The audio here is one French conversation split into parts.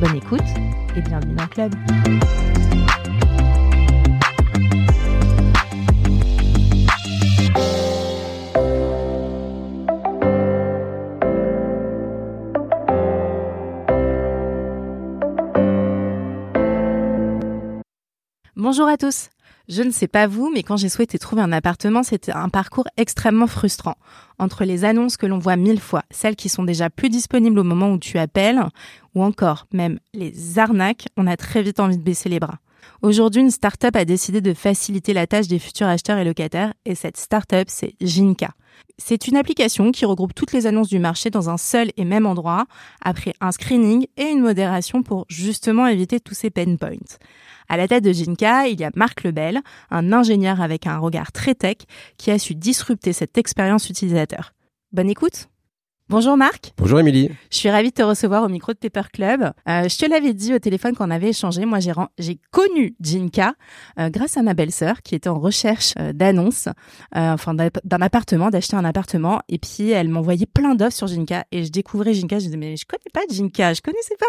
Bonne écoute et bienvenue dans le club. Bonjour à tous. Je ne sais pas vous, mais quand j'ai souhaité trouver un appartement, c'était un parcours extrêmement frustrant. Entre les annonces que l'on voit mille fois, celles qui sont déjà plus disponibles au moment où tu appelles, ou encore même les arnaques, on a très vite envie de baisser les bras. Aujourd'hui, une start-up a décidé de faciliter la tâche des futurs acheteurs et locataires, et cette start-up, c'est Jinka. C'est une application qui regroupe toutes les annonces du marché dans un seul et même endroit, après un screening et une modération pour justement éviter tous ces pain points. À la tête de Jinka, il y a Marc Lebel, un ingénieur avec un regard très tech qui a su disrupter cette expérience utilisateur. Bonne écoute Bonjour Marc. Bonjour Émilie. Je suis ravie de te recevoir au micro de Paper Club. Euh, je te l'avais dit au téléphone qu'on avait échangé. Moi, j'ai, connu Jinka euh, grâce à ma belle-sœur qui était en recherche euh, d'annonces, euh, enfin d'un appartement, d'acheter un appartement. Et puis, elle m'envoyait plein d'offres sur Jinka et je découvrais Jinka. Je disais mais je connais pas Jinka, je connaissais pas.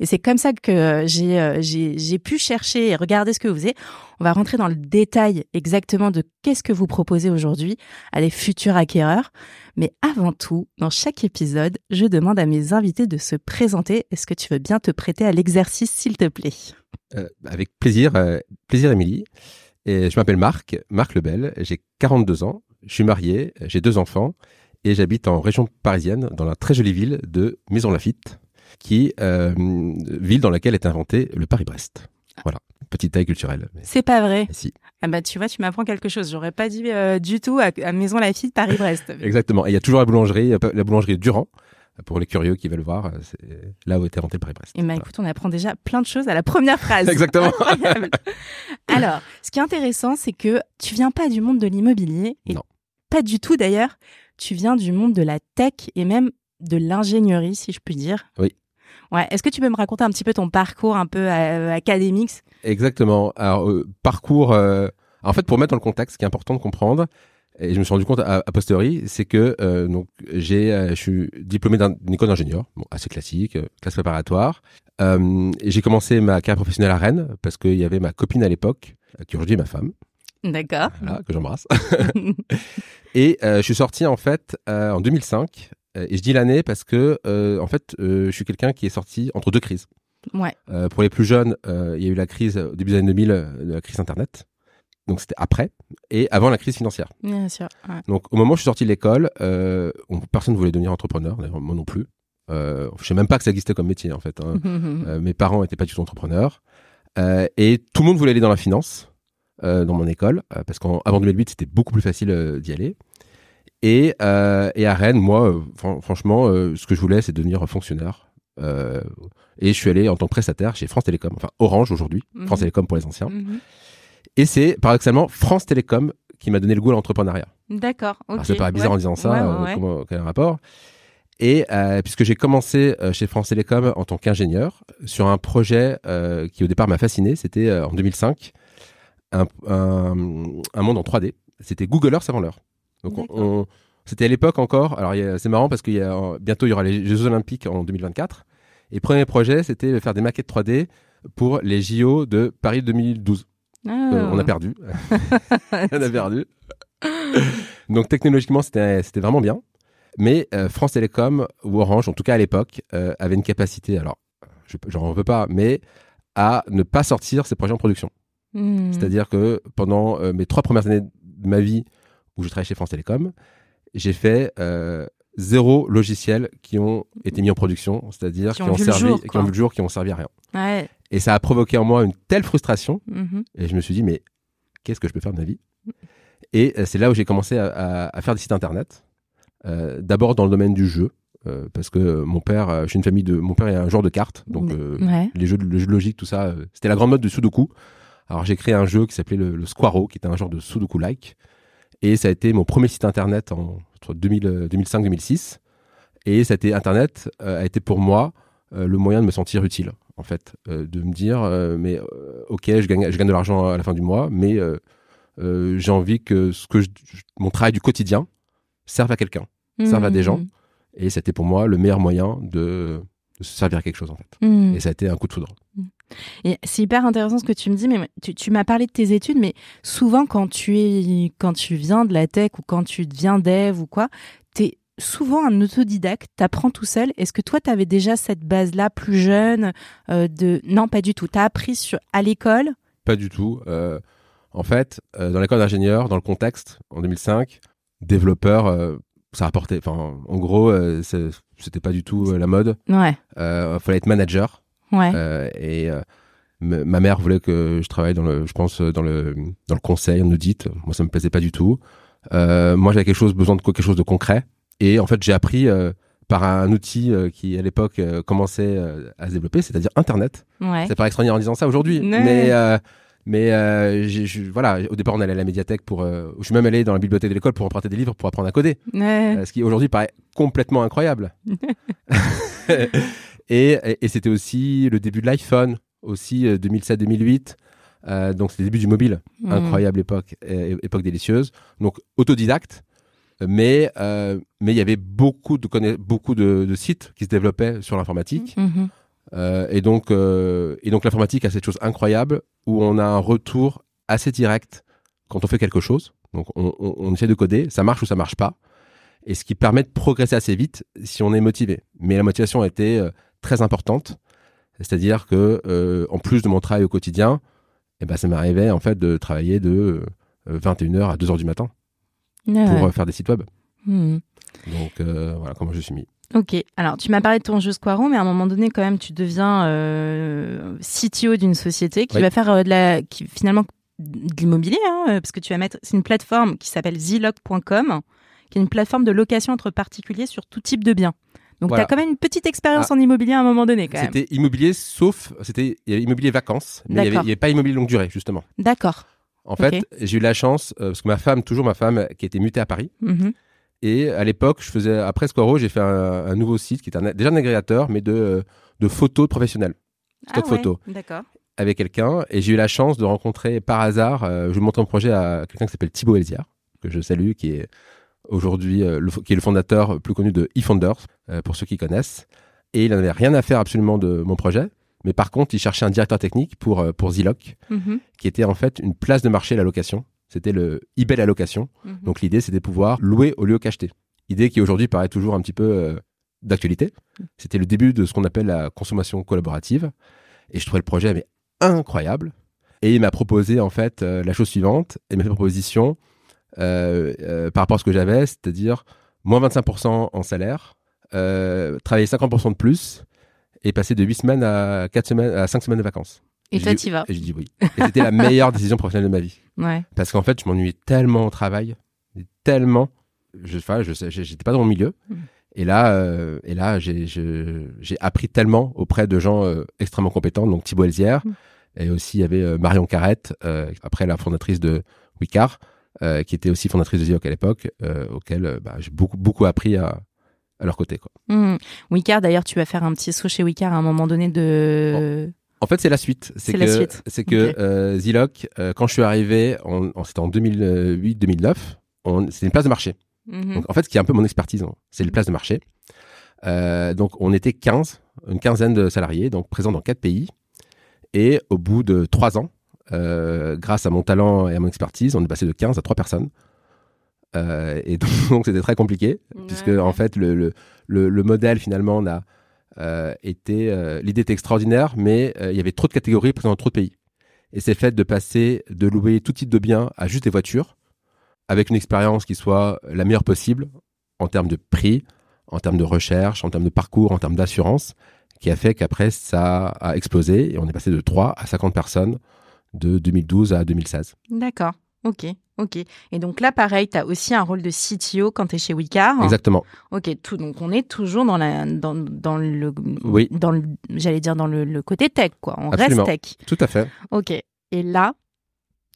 Et c'est comme ça que j'ai, j'ai, j'ai pu chercher et regarder ce que vous faisiez. On va rentrer dans le détail exactement de qu'est-ce que vous proposez aujourd'hui à des futurs acquéreurs. Mais avant tout, dans chaque épisode, je demande à mes invités de se présenter. Est-ce que tu veux bien te prêter à l'exercice, s'il te plaît? Euh, Avec plaisir, euh, plaisir Émilie. Je m'appelle Marc, Marc Lebel, j'ai 42 ans, je suis marié, j'ai deux enfants et j'habite en région parisienne dans la très jolie ville de Maison-Lafitte, qui euh, ville dans laquelle est inventé le Paris-Brest. Voilà, petite taille culturelle. C'est pas vrai. Si. Ah bah tu vois, tu m'apprends quelque chose. J'aurais pas dit euh, du tout à, à Maison Lafitte Paris-Brest. Exactement. Et il y a toujours la boulangerie, la boulangerie Durand. Pour les curieux qui veulent voir, c'est là où était inventé le Paris-Brest. Et bah écoute, on apprend déjà plein de choses à la première phrase. Exactement. Alors, ce qui est intéressant, c'est que tu viens pas du monde de l'immobilier. Et non. Pas du tout d'ailleurs. Tu viens du monde de la tech et même de l'ingénierie, si je puis dire. Oui. Ouais. Est-ce que tu peux me raconter un petit peu ton parcours un peu euh, académique? Exactement. Alors, euh, parcours. Euh, en fait, pour mettre dans le contexte, ce qui est important de comprendre, et je me suis rendu compte à, à posteriori, c'est que euh, donc j'ai, euh, je suis diplômé d'une école d'ingénieur, bon, assez classique, classe préparatoire. j'ai commencé ma carrière professionnelle à Rennes parce qu'il y avait ma copine à l'époque, qui aujourd'hui est ma femme. D'accord. Voilà, que j'embrasse. et je suis sorti en fait en 2005. Et je dis l'année parce que en fait, je suis quelqu'un qui est sorti entre deux crises. Ouais. Euh, pour les plus jeunes, euh, il y a eu la crise au début des années 2000, euh, la crise Internet. Donc c'était après et avant la crise financière. Bien sûr. Ouais. Donc au moment où je suis sorti de l'école, euh, on, personne ne voulait devenir entrepreneur, moi non plus. Euh, je sais même pas que ça existait comme métier en fait. Hein. euh, mes parents étaient pas du tout entrepreneurs et tout le monde voulait aller dans la finance dans mon école parce qu'avant 2008 c'était beaucoup plus facile d'y aller. Et, et à Rennes, moi, franchement, ce que je voulais c'est devenir fonctionnaire. Euh, et je suis allé en tant que prestataire chez France Télécom, enfin Orange aujourd'hui, Mhm. France Télécom pour les anciens. Mhm. Et c'est paradoxalement France Télécom qui m'a donné le goût à l'entrepreneuriat. D'accord. ok. Alors, Ça paraît bizarre Ouais. en disant ça, Ouais, ouais, euh, ouais. comment- quel rapport Et euh, puisque j'ai commencé euh, chez France Télécom en tant qu'ingénieur sur un projet euh, qui au départ m'a fasciné, c'était euh, en 2005 un, un, un monde en 3D. C'était Google Earth avant l'heure. Donc on, D'accord. on- c'était à l'époque encore. Alors il y a- c'est marrant parce qu'il y a euh, bientôt il y aura les Jeux Olympiques en 2024. Et premier projet c'était de faire des maquettes 3D pour les JO de Paris 2012. Ah. Euh, on a perdu. on a perdu. Donc technologiquement, c'était c'était vraiment bien. Mais euh, France Télécom ou Orange, en tout cas à l'époque, euh, avait une capacité, alors je j'en veux pas, mais à ne pas sortir ces projets en production. Hmm. C'est-à-dire que pendant mes trois premières années de ma vie où je travaillais chez France Télécom, j'ai fait euh, zéro logiciel qui ont été mis en production, c'est-à-dire Qui qui, ont le servi, jour, qui ont vu le jour, qui ont servi à rien. Ouais. Et ça a provoqué en moi une telle frustration Mhm. et je me suis dit, mais qu'est-ce que je peux faire de ma vie? Et euh, c'est là où j'ai commencé à, à- à faire des sites internet. Euh, D'abord dans le domaine du jeu. parce que mon père, je suis une famille de, mon père est un joueur de cartes, donc les jeux, de, jeux de logique, tout ça, c'était la grande mode du Sudoku. Alors j'ai créé un jeu qui s'appelait le, Squaro, qui était un genre de Sudoku-like, et ça a été mon premier site internet en, entre 2005-2006. Et ça a été, Internet a été pour moi le moyen de me sentir utile en fait, euh, de me dire, euh, mais euh, ok, je gagne, je gagne de l'argent à la fin du mois, mais j'ai envie que ce que mon travail du quotidien serve à quelqu'un, serve à des gens. Mmh. Et c'était pour moi le meilleur moyen de, se servir à quelque chose en fait. Mmh. Et ça a été un coup de foudre. Et c'est hyper intéressant ce que tu me dis, mais tu, tu m'as parlé de tes études, mais souvent quand tu es, quand tu viens de la tech ou quand tu deviens dev ou quoi, t'es souvent un autodidacte, t'apprends tout seul. Est-ce que toi, tu avais déjà cette base-là plus jeune euh, de Non, pas du tout. T'as appris sur... à l'école? Pas du tout. Euh, en fait, euh, dans l'école d'ingénieur, dans le contexte, en 2005, développeur, ça rapportait. Enfin, en gros, c'était pas du tout la mode. Ouais. Il fallait être manager. Ouais. et ma mère voulait que je travaille dans le, je pense, dans le, dans le conseil, en audit. Moi, ça me plaisait pas du tout. moi, j'avais quelque chose, besoin de quelque chose de concret. Et en fait, j'ai appris euh, par un outil euh, qui, à l'époque, euh, commençait à se développer, c'est-à-dire Internet. Ouais. Ça paraît extraordinaire en disant ça aujourd'hui. Mais, mais voilà, au départ, on allait à la médiathèque pour. je suis même allé dans la bibliothèque de l'école pour emprunter des livres pour apprendre à coder. ce qui aujourd'hui paraît complètement incroyable. et, et, c'était aussi le début de l'iPhone, aussi 2007-2008. donc c'est le début du mobile, mmh. incroyable époque, époque délicieuse. Donc autodidacte, mais euh, mais il y avait beaucoup de beaucoup de, sites qui se développaient sur l'informatique. Mm-hmm. Euh, et donc euh, et donc l'informatique a cette chose incroyable où on a un retour assez direct quand on fait quelque chose. Donc on, on, essaie de coder, ça marche ou ça marche pas, et ce qui permet de progresser assez vite si on est motivé. Mais la motivation a été très importante, c'est-à-dire que en plus de mon travail au quotidien, eh ben ça m'arrivait en fait de travailler de 21h à 2h du matin pour euh, faire des sites web. Hmm. Donc euh, voilà comment je suis mis. Ok, alors tu m'as parlé de ton jeu Squaro, mais à un moment donné, quand même, tu deviens euh, CTO d'une société qui va faire de la, qui finalement de l'immobilier, hein, parce que tu vas mettre, c'est une plateforme qui s'appelle ziloc.com, qui est une plateforme de location entre particuliers sur tout type de biens. Donc tu as quand même une petite expérience ah. en immobilier à un moment donné, quand même. C'était immobilier, sauf c'était immobilier vacances, mais il n'y avait, pas immobilier longue durée, justement. D'accord. En fait, j'ai eu la chance, euh, parce que ma femme, toujours ma femme, qui était mutée à Paris. Mm-hmm. Et à l'époque, je faisais, après Squaro, j'ai fait un, nouveau site qui était déjà un agrégateur, mais de, de photos professionnelles. Stock ah photos. D'accord. Avec quelqu'un. Et j'ai eu la chance de rencontrer par hasard, euh, je montre mon projet à quelqu'un qui s'appelle Thibaut Elzière, que je salue, qui est aujourd'hui, euh, qui est le fondateur plus connu de eFounders, pour ceux qui connaissent. Et il n'avait rien à faire absolument de mon projet. Mais par contre, il cherchait un directeur technique pour, euh, pour Ziloc, mhm. qui était en fait une place de marché à la location. C'était le eBay la location. Mhm. Donc l'idée, c'était de pouvoir louer au lieu qu'acheter. Idée qui aujourd'hui paraît toujours un petit peu euh, d'actualité. C'était le début de ce qu'on appelle la consommation collaborative. Et je trouvais le projet mais, incroyable. Et il m'a proposé en fait euh, la chose suivante. Et mes propositions par rapport à ce que j'avais, c'est-à-dire moins 25% en salaire, travailler 50% de plus et passer de 8 semaines à 4 semaines à 5 semaines de vacances. Et, toi, tu vas Et je dis oui. Et c'était la meilleure décision professionnelle de ma vie. Ouais. Parce qu'en fait, je m'ennuyais tellement au travail, tellement. Je, enfin, je, j'étais pas dans mon milieu. Mm. Et là, euh, et là, j'ai, j'ai appris tellement auprès de gens euh, extrêmement compétents, donc Thibaut Elzière, mm. et aussi il y avait euh, Marion Carrette, après la fondatrice de Wicard, qui était aussi fondatrice de Zioc à l'époque, auquel bah, j'ai beaucoup beaucoup appris à, à leur côté. Quoi. Mmh. d'ailleurs, tu vas faire un petit saut chez Wicard à un moment donné de. En fait, c'est la suite. C'est que, c'est que euh, Ziloc, euh, quand je suis arrivé, c'était en 2008-2009, c'était une place de marché. Mmh. Donc, en fait, ce qui est un peu mon expertise, hein, c'est les places de marché. Euh, donc, on était 15, une quinzaine de salariés, donc présents dans quatre pays. Et au bout de trois ans, grâce à mon talent et à mon expertise, on est passé de 15 à 3 personnes. Euh, et donc c'était très compliqué, puisque en fait le, le, le, modèle finalement a euh, été... Euh, l'idée était extraordinaire, mais il y avait trop de catégories présentes dans trop de pays. Et c'est le fait de passer de louer tout type de biens à juste des voitures, avec une expérience qui soit la meilleure possible en termes de prix, en termes de recherche, en termes de parcours, en termes d'assurance, qui a fait qu'après ça a explosé et on est passé de 3 à 50 personnes de 2012 à 2016. D'accord. Ok. Ok. Et donc là, pareil, tu as aussi un rôle de CTO quand tu es chez Wicard. Exactement. Ok. Tout, donc on est toujours dans, la, dans, dans le. Oui. Dans le, j'allais dire dans le, le côté tech, quoi. On Absolument. reste tech. Tout à fait. Ok. Et là,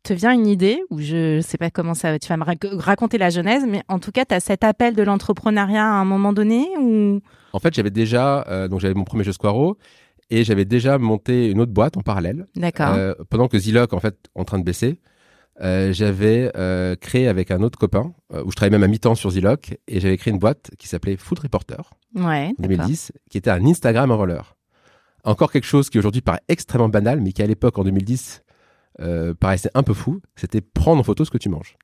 te vient une idée, ou je sais pas comment ça, tu vas me rac- raconter la genèse, mais en tout cas, tu as cet appel de l'entrepreneuriat à un moment donné ou? En fait, j'avais déjà, euh, donc j'avais mon premier jeu Squaro et j'avais déjà monté une autre boîte en parallèle. D'accord. Euh, pendant que Ziloc, en fait, en train de baisser, euh, j'avais euh, créé avec un autre copain, où je travaillais même à mi-temps sur Ziloc, et j'avais créé une boîte qui s'appelait Food Reporter ouais. en d'accord. 2010, qui était un Instagram en roller. Encore quelque chose qui aujourd'hui paraît extrêmement banal, mais qui à l'époque, en 2010, euh, paraissait un peu fou, c'était prendre en photo ce que tu manges.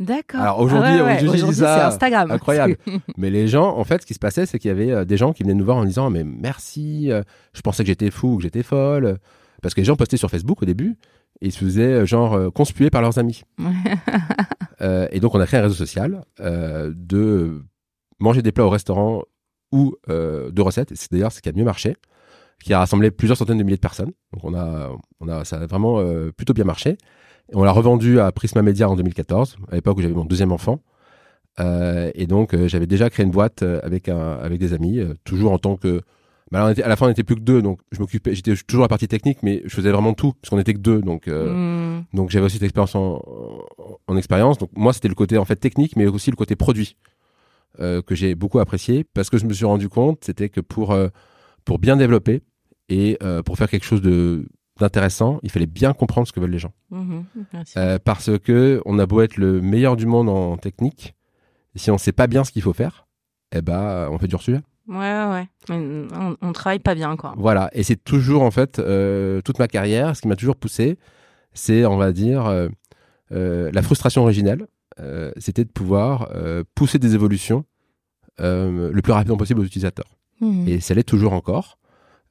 D'accord. Alors, aujourd'hui, Ah ouais, ouais. aujourd'hui, c'est Instagram. incroyable. Mais les gens, en fait, ce qui se passait, c'est qu'il y avait euh, des gens qui venaient nous voir en disant mais merci, euh, je pensais que j'étais fou ou que j'étais folle, parce que les gens postaient sur Facebook au début et ils se faisaient euh, genre conspuer par leurs amis. Euh, et donc on a créé un réseau social euh, de manger des plats au restaurant ou euh, de recettes. Et c'est d'ailleurs ce qui a mieux marché, qui a rassemblé plusieurs centaines de milliers de personnes. Donc on a, on a, ça a vraiment plutôt bien marché. Et on l'a revendu à Prisma Media en 2014, à l'époque où j'avais mon deuxième enfant. Euh, et donc euh, j'avais déjà créé une boîte euh, avec un, avec des amis, toujours en tant que bah alors, on était- à la fin on était plus que deux, donc je m'occupais, j'étais toujours à la partie technique, mais je faisais vraiment tout parce qu'on était que deux, donc Hmm. donc j'avais aussi cette expérience en, en, en expérience. Donc moi c'était le côté en fait technique, mais aussi le côté produit que j'ai beaucoup apprécié parce que je me suis rendu compte c'était que pour pour bien développer et pour faire quelque chose de d'intéressant, il fallait bien comprendre ce que veulent les gens. Mhm. Euh, parce que on a beau être le meilleur du monde en technique, si on sait pas bien ce qu'il faut faire, eh ben on fait du sujet. Ouais, ouais, on, on travaille pas bien, quoi. Voilà, et c'est toujours en fait euh, toute ma carrière, ce qui m'a toujours poussé, c'est on va dire euh, euh, la frustration originelle, c'était de pouvoir pousser des évolutions le plus rapidement possible aux utilisateurs. Mhm. Et ça l'est toujours encore.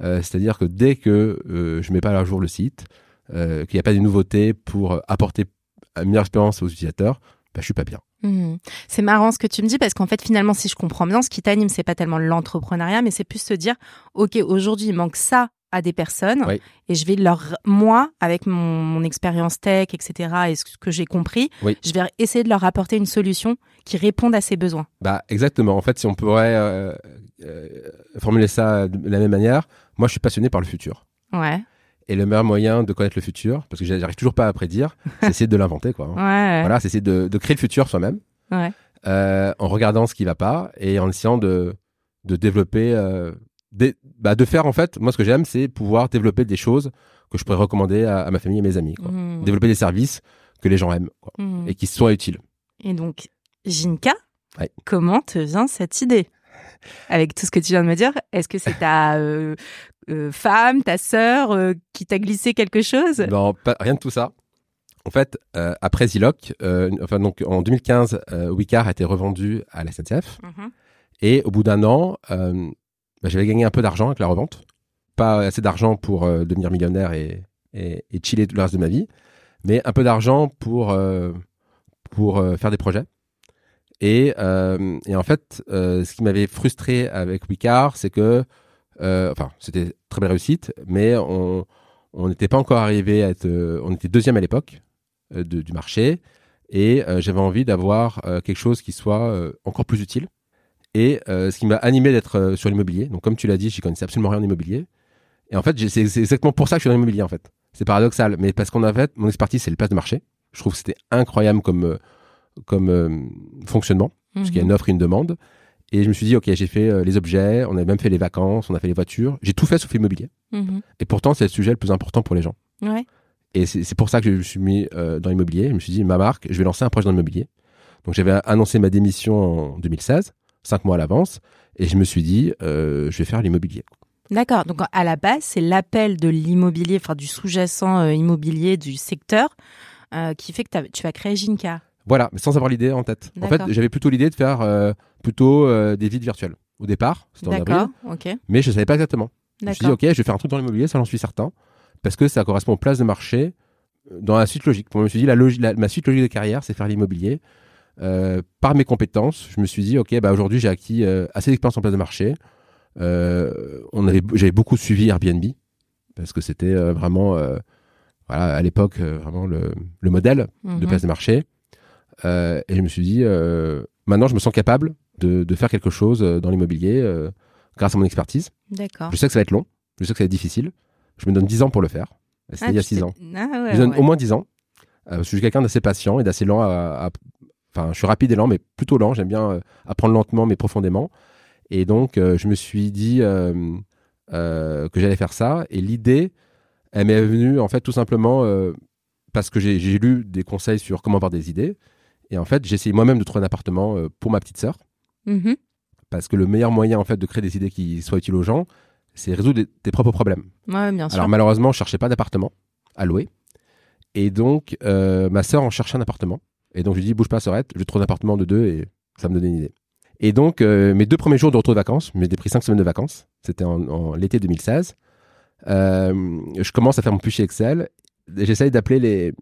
Euh, C'est-à-dire que dès que euh, je mets pas à jour le site, euh, qu'il n'y a pas de nouveautés pour apporter une meilleure expérience aux utilisateurs, bah, je suis pas bien. Mhm. C'est marrant ce que tu me dis parce qu'en fait finalement si je comprends bien ce qui t'anime c'est pas tellement l'entrepreneuriat mais c'est plus se dire ok aujourd'hui il manque ça à des personnes Oui. et je vais leur moi avec mon, mon expérience tech etc et ce que j'ai compris Oui. je vais essayer de leur apporter une solution qui réponde à ces besoins Bah exactement. En fait, si on pourrait euh, euh, formuler ça de la même manière, moi je suis passionné par le futur. ouais Et le meilleur moyen de connaître le futur, parce que j'arrive toujours pas à prédire, c'est essayer de l'inventer, quoi. hein. ouais Voilà, c'est essayer de, de créer le futur soi-même, ouais euh, en regardant ce qui va pas et en essayant de, de développer, des, bah, de faire en fait. Moi, ce que j'aime, c'est pouvoir développer des choses que je pourrais recommander à, à ma famille et mes amis. Quoi. Mhm. Développer des services que les gens aiment quoi, Mhm. et qui soient utiles. Et donc, Jinka, Ouais. comment te vient cette idée? Avec tout ce que tu viens de me dire, est-ce que c'est ta euh, euh, femme, ta sœur euh, qui t'a glissé quelque chose? Non, pas, rien de tout ça. En fait, après Ziloc, enfin donc en 2015, euh, Wicard a été revendu à la SNCF. Mhm. Et au bout d'un an, bah, j'avais gagné un peu d'argent avec la revente. Pas assez d'argent pour devenir millionnaire et, et, et chiller tout le reste de ma vie, mais un peu d'argent pour, pour faire des projets. Et, euh, et en fait, euh, ce qui m'avait frustré avec Wicard, c'est que, euh, enfin, c'était très belle réussite, mais on n'était pas encore arrivé à être, on était deuxième à l'époque du marché, et j'avais envie d'avoir quelque chose qui soit encore plus utile. Et ce qui m'a animé d'être sur l'immobilier. Donc, comme tu l'as dit, j'y connaissais absolument rien en immobilier. Et en fait, c'est exactement pour ça que je suis dans l'immobilier, en fait. C'est paradoxal, mais parce qu'on a fait, mon expertise, c'est le place de marché. Je trouve que c'était incroyable comme, comme euh, fonctionnement, parce qu'il y a une offre et une demande. Et je me suis dit, OK, j'ai fait euh, les objets, on a même fait les vacances, on a fait les voitures. J'ai tout fait sauf l'immobilier. Mhm. Et pourtant, c'est le sujet le plus important pour les gens. Ouais. Et c'est pour ça que je me suis mis euh, dans l'immobilier. Je me suis dit, ma marque, je vais lancer un projet dans l'immobilier. Donc j'avais annoncé ma démission en 2016, cinq mois à l'avance, et je me suis dit, je vais faire l'immobilier. D'accord. Donc, à la base, c'est l'appel de l'immobilier, enfin, du sous-jacent immobilier du secteur euh, qui fait que tu as créé Jinka. Voilà, mais sans avoir l'idée en tête. En fait, j'avais plutôt l'idée de faire euh, plutôt euh, des visites virtuelles au départ, c'était en avril, Ok. mais je savais pas exactement. Je me suis dit, ok, je vais faire un truc dans l'immobilier, ça j'en suis certain, parce que ça correspond aux places de marché euh, dans la suite logique. Moi, je me suis dit, la la- ma suite logique de carrière, c'est faire l'immobilier. Euh, par mes compétences, je me suis dit, ok, bah aujourd'hui j'ai acquis assez d'expérience en place de marché. On avait, j'avais beaucoup suivi Airbnb parce que c'était vraiment, voilà, à l'époque vraiment le, le modèle de Mhm. place de marché. Et je me suis dit, maintenant, je me sens capable de, de faire quelque chose dans l'immobilier grâce à mon expertise. D'accord. Je sais que ça va être long, je sais que ça va être difficile. Je me donne 10 ans pour le faire. C'était Ah, il y a tu 6 t'es- ans. Ah ouais, je me donne ouais. au moins 10 ans. Euh, parce que je suis quelqu'un d'assez patient et d'assez lent à, à- Enfin, je suis rapide et lent, mais plutôt lent. J'aime bien euh, apprendre lentement, mais profondément. Et donc, euh, je me suis dit euh, euh, que j'allais faire ça. Et l'idée, elle m'est venue, en fait, tout simplement euh, parce que j'ai lu des conseils sur comment avoir des idées. Et en fait, j'ai essayé moi-même de trouver un appartement euh, pour ma petite sœur. Mhm. Parce que le meilleur moyen, en fait, de créer des idées qui soient utiles aux gens, c'est résoudre tes propres problèmes. Ouais, bien sûr. Alors malheureusement, je cherchais pas d'appartement à louer. Et donc, euh, ma sœur en cherchait un appartement. Et donc, je lui dis, bouge pas, Sorette, je trouve un appartement de deux et ça me donnait une idée. Et donc, euh, mes deux premiers jours de retour de vacances, mais j'ai pris cinq semaines de vacances, c'était en, en l'été 2016, euh, je commence à faire mon fichier Excel j'essaye d'appeler les,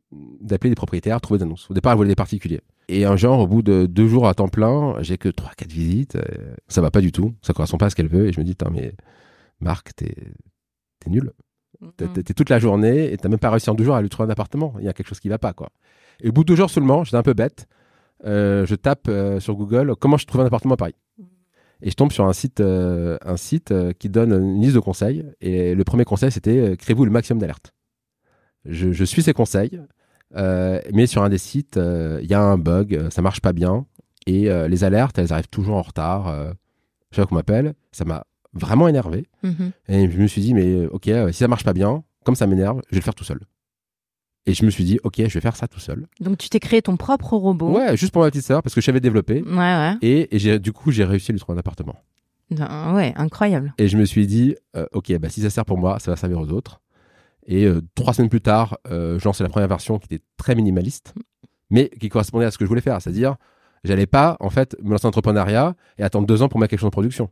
d'appeler les propriétaires, trouver des annonces. Au départ, je voulais des particuliers. Et un genre, au bout de deux jours à temps plein, j'ai que trois, quatre visites. euh, ça va pas du tout. Ça correspond pas à ce qu'elle veut. Et je me dis, mais Marc, t'es, t'es nul. T'es Mhm. t'es- t'es toute la journée et t'as même pas réussi en deux jours à lui trouver un appartement. Il y a quelque chose qui va pas, quoi. Et au bout de deux jours seulement, j'étais un peu bête. euh, je tape euh, sur Google comment je trouve un appartement à Paris. Et je tombe sur un site, euh, un site qui donne une liste de conseils. Et le premier conseil, c'était créez-vous le maximum d'alertes. Je, je suis ces conseils, mais sur un des sites, euh, il y a un bug, euh, ça marche pas bien. Et euh, les alertes, elles arrivent toujours en retard. Euh, chaque fois qu'on m'appelle, ça m'a vraiment énervé. Mhm. Et je me suis dit, mais euh, ok, euh, si ça marche pas bien, comme ça m'énerve, je vais le faire tout seul. Et je me suis dit, ok, je vais faire ça tout seul. Donc tu t'es créé ton propre robot. Ouais, juste pour ma petite sœur, parce que je savais développer. Ouais, ouais. Et, du coup, j'ai réussi à lui trouver un appartement. Ben, ouais, incroyable. Et je me suis dit, euh, ok, bah, si ça sert pour moi, ça va servir aux autres. Et euh, trois semaines plus tard, euh, je lançais la première version qui était très minimaliste, mais qui correspondait à ce que je voulais faire. C'est-à-dire, j'allais pas, en fait, me lancer en entrepreneuriat et attendre deux ans pour mettre quelque chose en production.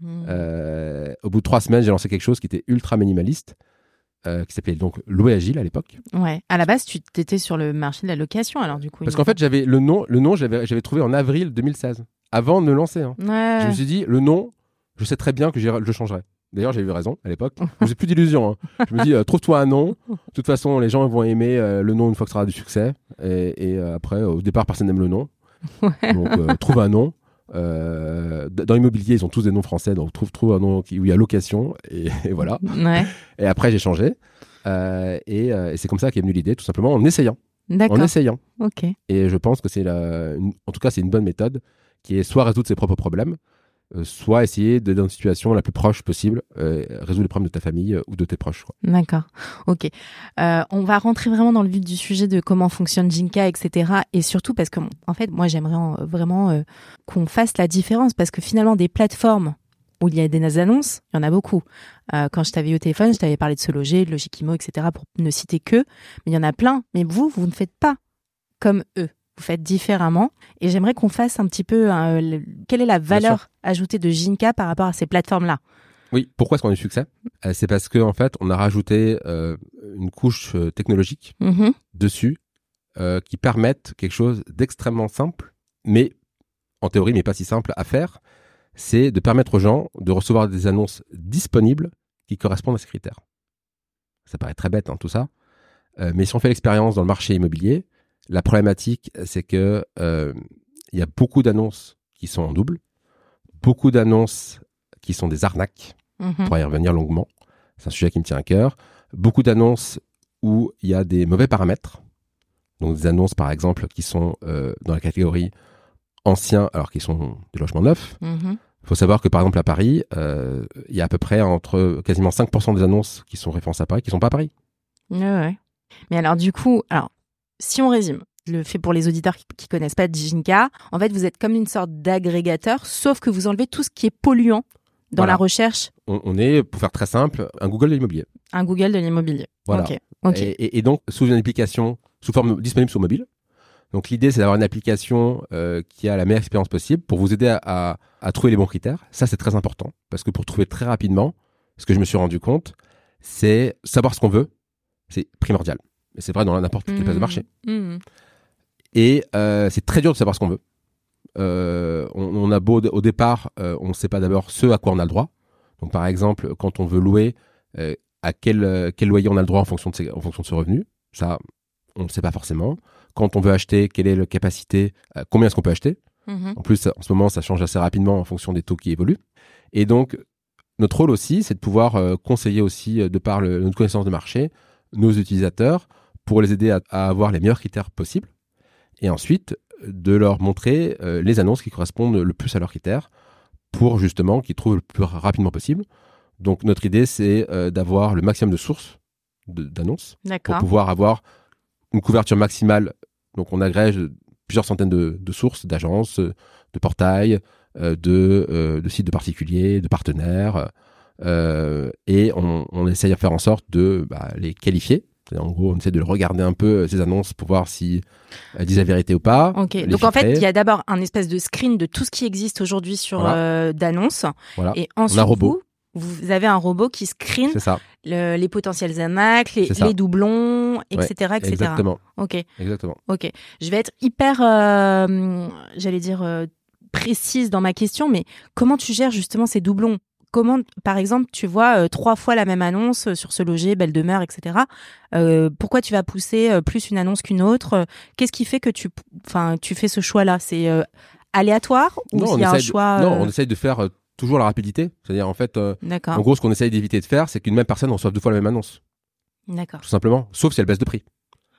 Mhm. Euh, au bout de trois semaines, j'ai lancé quelque chose qui était ultra minimaliste, euh, qui s'appelait donc Louer Agile à l'époque. Ouais. À la base, tu étais sur le marché de la location, alors du coup. Parce qu'en me fait, j'avais le nom, le nom, j'avais, j'avais trouvé en avril 2016, avant de le lancer. hein. Ouais. Je me suis dit, le nom, je sais très bien que je changerai. D'ailleurs, j'ai eu raison à l'époque. Je n'ai plus d'illusions. hein. Je me dis, euh, trouve-toi un nom. De toute façon, les gens vont aimer euh, le nom une fois que ça aura du succès. Et, et, euh, après, au départ, personne n'aime le nom. Ouais. Donc, trouve un nom. Euh, dans l'immobilier, ils ont tous des noms français. Donc, trouve, trouve un nom qui- où il y a location. Et, et voilà. Ouais. Et après, j'ai changé. Euh, et et c'est comme ça qu'est venue l'idée, tout simplement en essayant. En essayant. Et je pense que c'est en tout cas, c'est une bonne méthode qui est soit résoudre ses propres problèmes, soit essayer d'être dans une situation la plus proche possible, euh, résoudre les problèmes de ta famille euh, ou de tes proches. D'accord. Ok. Euh, on va rentrer vraiment dans le vif du sujet de comment fonctionne Jinka, etc. Et surtout parce que, en fait, moi, j'aimerais en- vraiment euh, qu'on fasse la différence parce que finalement, des plateformes où il y a des annonces, il y en a beaucoup. Euh, quand je t'avais eu au téléphone, je t'avais parlé de Se Loger, de Logikimo, etc. pour ne citer que. Mais il y en a plein. Mais vous, vous ne faites pas comme eux. Vous faites différemment. Et j'aimerais qu'on fasse un petit peu le- quelle est la valeur ajoutée de Jinka par rapport à ces plateformes-là? Oui, pourquoi est-ce qu'on a eu succès? Euh, C'est parce qu'en en fait, on a rajouté euh, une couche euh, technologique Mhm. dessus euh, qui permettent quelque chose d'extrêmement simple, mais en théorie, mais pas si simple à faire. C'est de permettre aux gens de recevoir des annonces disponibles qui correspondent à ces critères. Ça paraît très bête, hein, tout ça. Mais si on fait l'expérience dans le marché immobilier, la problématique, c'est que euh, il y a beaucoup d'annonces qui sont en double, beaucoup d'annonces qui sont des arnaques. Mhm. On pourra y revenir longuement. C'est un sujet qui me tient à cœur. Beaucoup d'annonces où il y a des mauvais paramètres. Donc des annonces, par exemple, qui sont euh, dans la catégorie anciens, alors qu'ils sont des logements neufs. Mhm. Il faut savoir que, par exemple, à Paris, euh, il y a à peu près entre quasiment 5% des annonces qui sont référencées à Paris qui sont pas à Paris. Ouais, ouais. Mais alors, du coup, alors, si on résume, le fais pour les auditeurs qui, qui connaissent pas Jinka, en fait, vous êtes comme une sorte d'agrégateur, sauf que vous enlevez tout ce qui est polluant dans Voilà. la recherche, On, on est, pour faire très simple, un Google de l'immobilier. un Google de l'immobilier. Voilà. Et, et- et donc, sous une application, sous forme disponible sur mobile. Donc, l'idée, c'est d'avoir une application euh, qui a la meilleure expérience possible pour vous aider à, à- à trouver les bons critères. Ça, c'est très important. Parce que pour trouver très rapidement, ce que je me suis rendu compte, c'est savoir ce qu'on veut. C'est primordial. C'est vrai dans n'importe quelle place de marché. Mhm. Et euh, c'est très dur de savoir ce qu'on veut. Euh, on, on a beau au départ, euh, on ne sait pas d'abord ce à quoi on a le droit. Donc par exemple, quand on veut louer, à quel, quel loyer on a le droit en fonction de ses, en fonction de ce revenu. Ça, on ne sait pas forcément. quand on veut acheter, quelle est la capacité, combien est-ce qu'on peut acheter? Mhm. En plus, en ce moment, ça change assez rapidement en fonction des taux qui évoluent. Et donc, notre rôle aussi, c'est de pouvoir conseiller aussi, de par le- notre connaissance de marché, nos utilisateurs pour les aider à, à avoir les meilleurs critères possibles. Et ensuite, de leur montrer euh, les annonces qui correspondent le plus à leurs critères pour justement qu'ils trouvent le plus rapidement possible. Donc, notre idée, c'est euh, d'avoir le maximum de sources d'annonces pour pouvoir avoir une couverture maximale. Donc, on agrège plusieurs centaines de, de sources, d'agences, de portails, euh, de, de sites de particuliers, de partenaires, et on, on essaye de faire en sorte de bah, les qualifier. En gros, on essaie de regarder un peu euh, ces annonces pour voir si elles disent la vérité ou pas. Ok. Donc en fait, il y a d'abord un espèce de screen de tout ce qui existe aujourd'hui sur Voilà. euh, d'annonces. Voilà. Et ensuite, un robot. Vous, vous avez un robot qui screen ça, le- les potentiels arnaques, les, doublons, etc., etc. exactement, Ok. exactement. Ok. Je vais être hyper, euh, j'allais dire, euh, précise dans ma question, mais comment tu gères justement ces doublons? Comment, par exemple, tu vois euh, trois fois la même annonce euh, sur ce loger, belle demeure, etc. Euh, pourquoi tu vas pousser plus une annonce qu'une autre Qu'est-ce qui fait que tu, enfin, tu fais ce choix-là? C'est aléatoire ou Non, on y a un de- choix non, on essaye de faire toujours la rapidité. C'est-à-dire, en fait, en gros, ce qu'on essaye d'éviter de faire, c'est qu'une même personne reçoive deux fois la même annonce. D'accord. tout simplement, sauf si elle baisse de prix.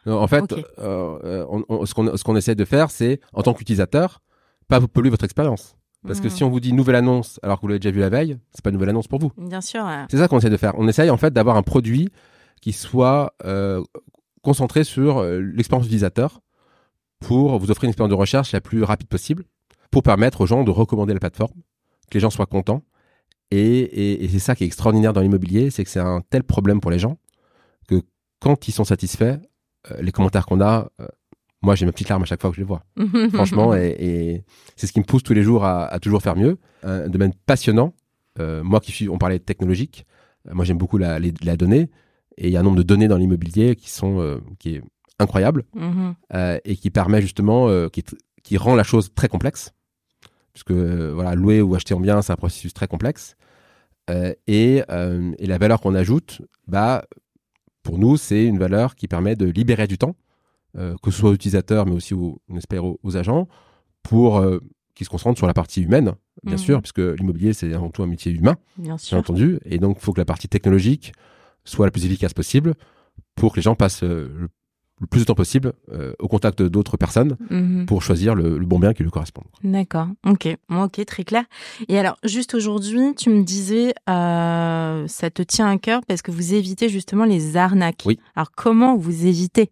En fait, on- on- ce qu'on qu'on essaie de faire, c'est en tant qu'utilisateur, pas vous polluer votre expérience. Parce que Mhm. si on vous dit nouvelle annonce alors que vous l'avez déjà vu la veille, c'est pas une nouvelle annonce pour vous. Bien sûr. C'est ça qu'on essaie de faire. On essaye en fait d'avoir un produit qui soit euh, concentré sur euh, l'expérience utilisateur pour vous offrir une expérience de recherche la plus rapide possible, pour permettre aux gens de recommander la plateforme, que les gens soient contents. Et, et- et c'est ça qui est extraordinaire dans l'immobilier, c'est que c'est un tel problème pour les gens que quand ils sont satisfaits, euh, les commentaires qu'on a, euh, moi j'ai ma petite larme à chaque fois que je les vois. Franchement, et, et c'est ce qui me pousse tous les jours à, à toujours faire mieux. Un domaine passionnant. Euh, moi qui suis, on parlait de technologique, euh, moi j'aime beaucoup la, les- la donnée, et il y a un nombre de données dans l'immobilier qui sont euh, qui est incroyable Mhm. euh, et qui permet justement, qui, qui rend la chose très complexe, puisque voilà, louer ou acheter en bien, c'est un processus très complexe. Et, et la valeur qu'on ajoute, bah, pour nous, c'est une valeur qui permet de libérer du temps, euh, que ce soit aux utilisateurs, mais aussi, aux, on espère, aux, aux agents, pour euh, qu'ils se concentrent sur la partie humaine, bien Mhm. sûr, puisque l'immobilier, c'est avant tout un métier humain, Bien entendu. Et donc, il faut que la partie technologique soit la plus efficace possible pour que les gens passent euh, le, le plus de temps possible euh, au contact d'autres personnes Mhm. pour choisir le, le bon bien qui lui correspond. D'accord, ok, ok, très clair. Et alors, juste aujourd'hui, tu me disais, euh, ça te tient à cœur parce que vous évitez justement les arnaques. Oui. Alors, comment vous évitez?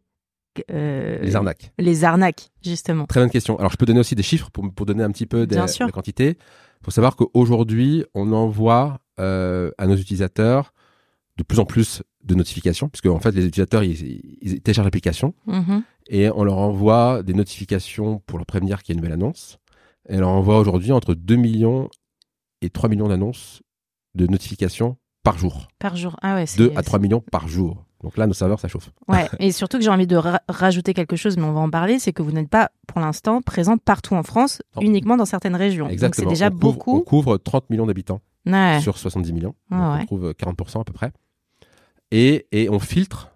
Euh, Les arnaques. Les arnaques, justement. Très bonne question. Alors, je peux donner aussi des chiffres pour, pour donner un petit peu des, Bien sûr. la quantité. Il faut savoir qu'aujourd'hui, on envoie euh, à nos utilisateurs de plus en plus de notifications, puisque en fait, les utilisateurs, ils, ils téléchargent l'application Mhm. et on leur envoie des notifications pour leur prévenir qu'il y a une nouvelle annonce. Et on leur envoie aujourd'hui entre 2 millions et 3 millions d'annonces de notifications par jour. Par jour. Ah ouais, c'est. 2 à 3 millions par jour. Donc là, nos serveurs, ça chauffe. Ouais, et surtout que j'ai envie de ra- rajouter quelque chose, mais on va en parler, c'est que vous n'êtes pas, pour l'instant, présent partout en France, Non. uniquement dans certaines régions. Exactement. Donc c'est déjà on couvre, beaucoup. On couvre 30 millions d'habitants Ouais. sur 70 millions. Ah Donc ouais. On trouve 40% à peu près. Et, et on filtre,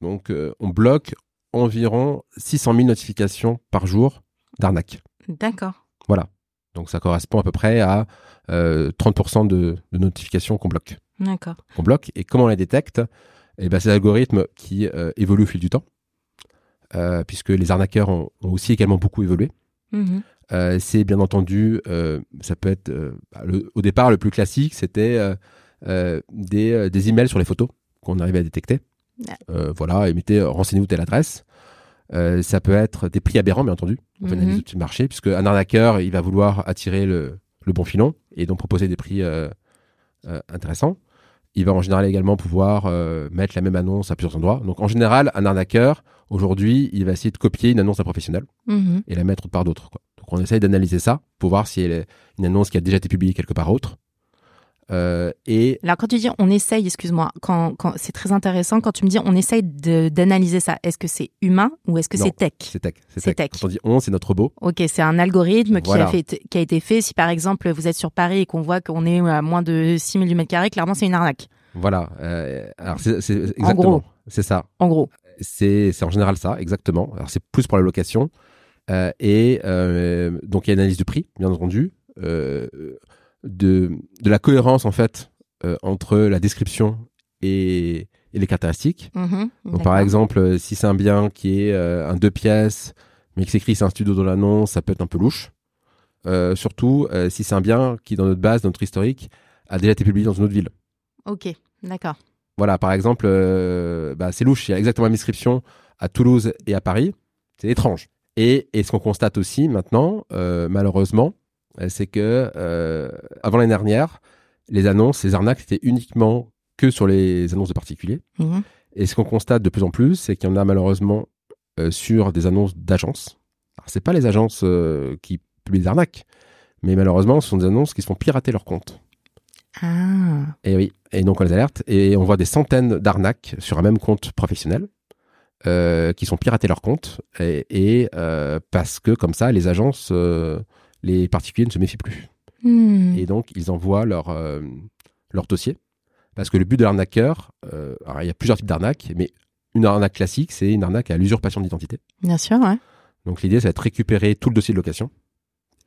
donc euh, on bloque environ 600 000 notifications par jour d'arnaque. D'accord. Voilà. Donc ça correspond à peu près à euh, 30% de, de notifications qu'on bloque. D'accord. Qu'on bloque. Et comment on les détecte? Eh ben, c'est l'algorithme qui euh, évolue au fil du temps, euh, puisque les arnaqueurs ont, ont aussi également beaucoup évolué. Mhm. Euh, c'est bien entendu, euh, ça peut être bah, le- au départ le plus classique, c'était des, des emails sur les photos qu'on arrivait à détecter. Ouais. Voilà, et mettez renseignez-vous telle adresse. Ça peut être des prix aberrants, bien entendu. On fait Mhm. du marché, puisque un arnaqueur, il va vouloir attirer le, le bon filon et donc proposer des prix intéressants. Il va en général également pouvoir euh, mettre la même annonce à plusieurs endroits. Donc en général, un arnaqueur, aujourd'hui, il va essayer de copier une annonce d'un professionnel Mhm. et la mettre par d'autres. Donc on essaye d'analyser ça pour voir si elle est une annonce qui a déjà été publiée quelque part autre. Euh, et Alors quand tu dis on essaye, excuse-moi, quand, quand c'est très intéressant quand tu me dis on essaye d'analyser ça. Est-ce que c'est humain ou est-ce que c'est tech? c'est tech. C'est tech. Quand on dit on, c'est notre robot. Ok, c'est un algorithme qui, a fait, qui a été fait. Si par exemple vous êtes sur Paris et qu'on voit qu'on est à moins de 6 000 du mètre carré, clairement c'est une arnaque. Voilà. Euh, alors c'est c'est- En gros. exactement. C'est ça. En gros. c'est en général ça, exactement. Alors c'est plus pour la location. Euh, et euh, donc il y a une analyse du prix, bien entendu, euh, de, de la cohérence en fait euh, entre la description et, et les caractéristiques. Mhm, Donc, par exemple, euh, si c'est un bien qui est euh, un deux pièces, mais que c'est écrit c'est un studio dans l'annonce, ça peut être un peu louche. Euh, surtout si c'est un bien qui, dans notre base, dans notre historique, a déjà été publié dans une autre ville. Ok, d'accord. Voilà, par exemple, bah, c'est louche, il y a exactement la même description à Toulouse et à Paris. C'est étrange. Et, et ce qu'on constate aussi maintenant, malheureusement, c'est que euh, avant l'année dernière, les annonces, les arnaques, c'était uniquement que sur les annonces de particuliers. Mhm. Et ce qu'on constate de plus en plus, c'est qu'il y en a malheureusement euh, sur des annonces d'agences. Alors, c'est pas les agences euh, qui publient des arnaques, mais malheureusement, ce sont des annonces qui se font pirater leur compte. Ah, Et oui, et donc on les alerte et on voit des centaines d'arnaques sur un même compte professionnel euh, qui sont piratés leur compte et, et, euh, parce que comme ça, les agences, euh, les particuliers ne se méfient plus. Hmm. Et donc, ils envoient leur, euh, leur dossier. Parce que le but de l'arnaqueur, euh, alors il y a plusieurs types d'arnaques, mais une arnaque classique, c'est une arnaque à l'usurpation d'identité. bien sûr, ouais. Donc l'idée, c'est de récupérer tout le dossier de location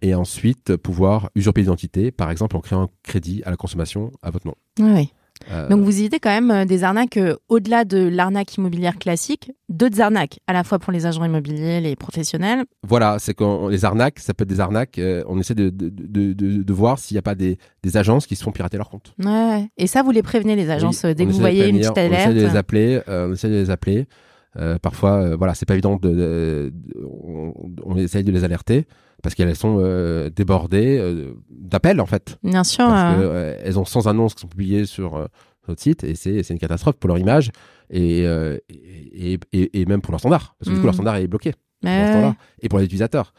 et ensuite pouvoir usurper l'identité, par exemple en créant un crédit à la consommation à votre nom. Ouais, ouais. Euh, Donc vous évitez quand même euh, des arnaques euh, au-delà de l'arnaque immobilière classique, d'autres arnaques, à la fois pour les agents immobiliers, les professionnels. Voilà, c'est qu'on les arnaques, ça peut être des arnaques. euh, on essaie de, de, de, de, de voir s'il n'y a pas des, des agences qui se font pirater leur compte. Ouais. Et ça, vous les prévenez, les agences, Oui, dès que vous voyez une petite On essaie de les alerte. appeler. euh, on essaie de les appeler. Euh, parfois, euh, voilà, c'est pas évident de, de- de- on, on essaye de les alerter parce qu'elles sont euh, débordées euh, d'appels en fait. Bien sûr. Parce que, elles ont 100 annonces qui sont publiées sur notre site et c'est une catastrophe pour leur image et, et, et, et même pour leur standard parce que du coup Mm. leur standard est bloqué mais ce ouais, temps-là, et pour les utilisateurs.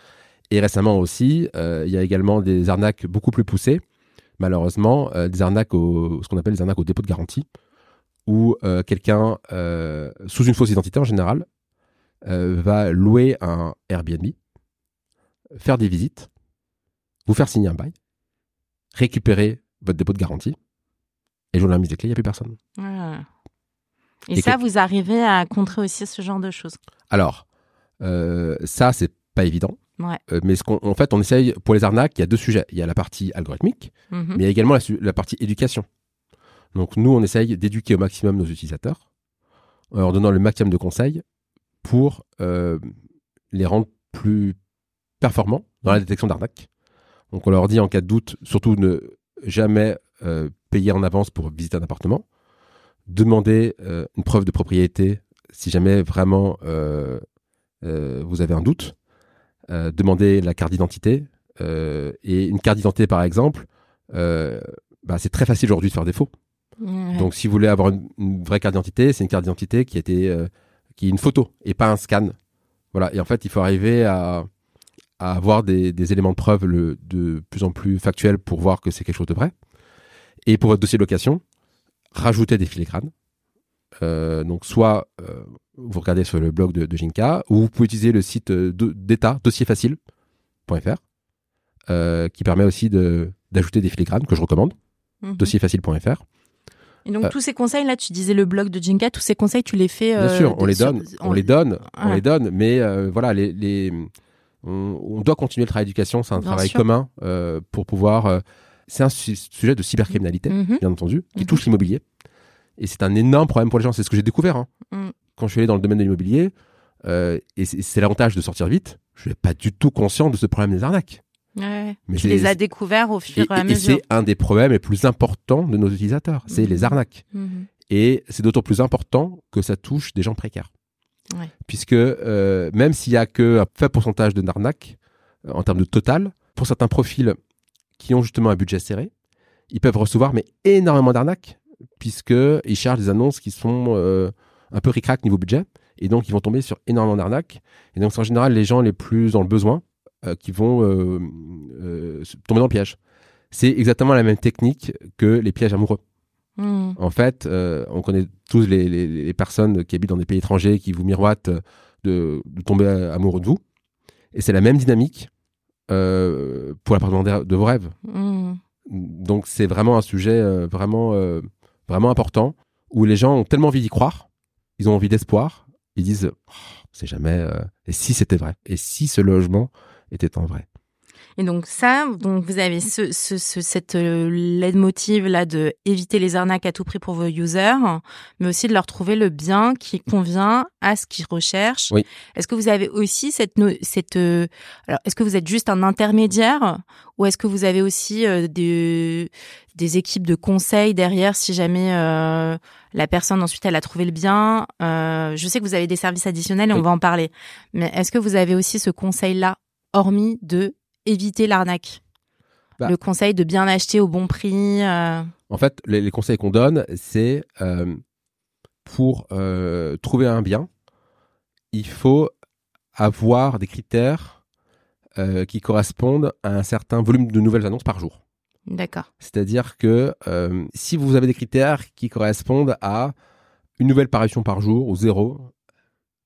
Et récemment aussi, il y a également des arnaques beaucoup plus poussées, malheureusement, des arnaques au, ce qu'on appelle des arnaques au dépôt de garantie, où euh, quelqu'un, euh, sous une fausse identité en général, euh, va louer un Airbnb, faire des visites, vous faire signer un bail, récupérer votre dépôt de garantie, et jouer la mise des clés, il n'y a plus personne. ouais. Et, Et ça, vous arrivez à contrer aussi ce genre de choses? Alors, ça, c'est pas évident. Ouais. Mais ce en fait, on essaye, pour les arnaques, il y a deux sujets. Il y a la partie algorithmique, Mhm. mais il y a également la partie éducation. Donc, nous, on essaye d'éduquer au maximum nos utilisateurs, en leur donnant le maximum de conseils pour euh, les rendre plus performants dans la détection d'arnaques. Donc, on leur dit en cas de doute, surtout ne jamais euh, payer en avance pour visiter un appartement, demander euh, une preuve de propriété si jamais vraiment vous avez un doute, demandez la carte d'identité. et une carte d'identité, par exemple, bah, c'est très facile aujourd'hui de faire défaut. Donc, si vous voulez avoir une, une vraie carte d'identité, c'est une carte d'identité qui a été, euh, qui est une photo et pas un scan. Voilà. Et en fait, il faut arriver à, à avoir des, des éléments de preuve le, de plus en plus factuels pour voir que c'est quelque chose de vrai. Et pour votre dossier de location, rajoutez des filigranes. Euh, donc, soit euh, vous regardez sur le blog de, de Jinka, ou vous pouvez utiliser le site d'État, dossierfacile.fr, euh, qui permet aussi de- d'ajouter des filigranes que je recommande, Mhm. dossierfacile.fr. Et donc euh, tous ces conseils là, tu disais le blog de Jinka, tous ces conseils tu les fais. Bien euh, sûr, on les sur- donne, on les donne, on les donne, mais euh, voilà, les, les- on, on doit continuer le travail d'éducation, c'est un Bien travail sûr. commun pour pouvoir. c'est un su- sujet de cybercriminalité, Mhm. bien entendu, qui Mhm. touche l'immobilier, et c'est un énorme problème pour les gens. C'est ce que j'ai découvert hein. Mm. quand je suis allé dans le domaine de l'immobilier, et c'est l'avantage de sortir vite. Je n'étais pas du tout conscient de ce problème des arnaques. Ouais. Mais tu les as découverts au fur et, à et- et mesure. c'est un des problèmes les plus importants de nos utilisateurs, c'est Mhm. les arnaques. Mhm. Et c'est d'autant plus important que ça touche des gens précaires. Ouais. Puisque euh, même s'il y a que un faible pourcentage de arnaques euh, en termes de total, pour certains profils qui ont justement un budget serré, ils peuvent recevoir mais énormément d'arnaques puisque ils chargent des annonces qui sont euh, un peu ric niveau budget et donc ils vont tomber sur énormément d'arnaques. Et donc c'est en général les gens les plus dans le besoin qui vont euh, euh, tomber dans le piège. C'est exactement la même technique que les pièges amoureux. Mhm. En fait, euh, on connaît tous les, les- les personnes qui habitent dans des pays étrangers qui vous miroitent de, de tomber amoureux de vous. Et c'est la même dynamique euh, pour l'appartement de, de vos rêves. Mhm. Donc c'est vraiment un sujet euh, vraiment, euh, vraiment important où les gens ont tellement envie d'y croire, ils ont envie d'espoir, ils disent, oh, c'est jamais. euh, et si c'était vrai? Et si ce logement était en vrai Et donc ça, donc vous avez ce, ce, ce cette euh, leitmotiv là de éviter les arnaques à tout prix pour vos users, mais aussi de leur trouver le bien qui convient à ce qu'ils recherchent. Oui. Est-ce que vous avez aussi cette cette euh, alors est-ce que vous êtes juste un intermédiaire ou est-ce que vous avez aussi euh, des des équipes de conseil derrière si jamais euh, la personne ensuite elle a trouvé le bien. Euh, je sais que vous avez des services additionnels et on va en parler. Mais est-ce que vous avez aussi ce conseil là hormis de éviter l'arnaque Bah. Le conseil de bien acheter au bon prix. euh, En fait, les, les conseils qu'on donne, c'est euh, pour euh, trouver un bien, il faut avoir des critères qui correspondent à un certain volume de nouvelles annonces par jour. D'accord. C'est-à-dire que si vous avez des critères qui correspondent à une nouvelle parution par jour ou zéro,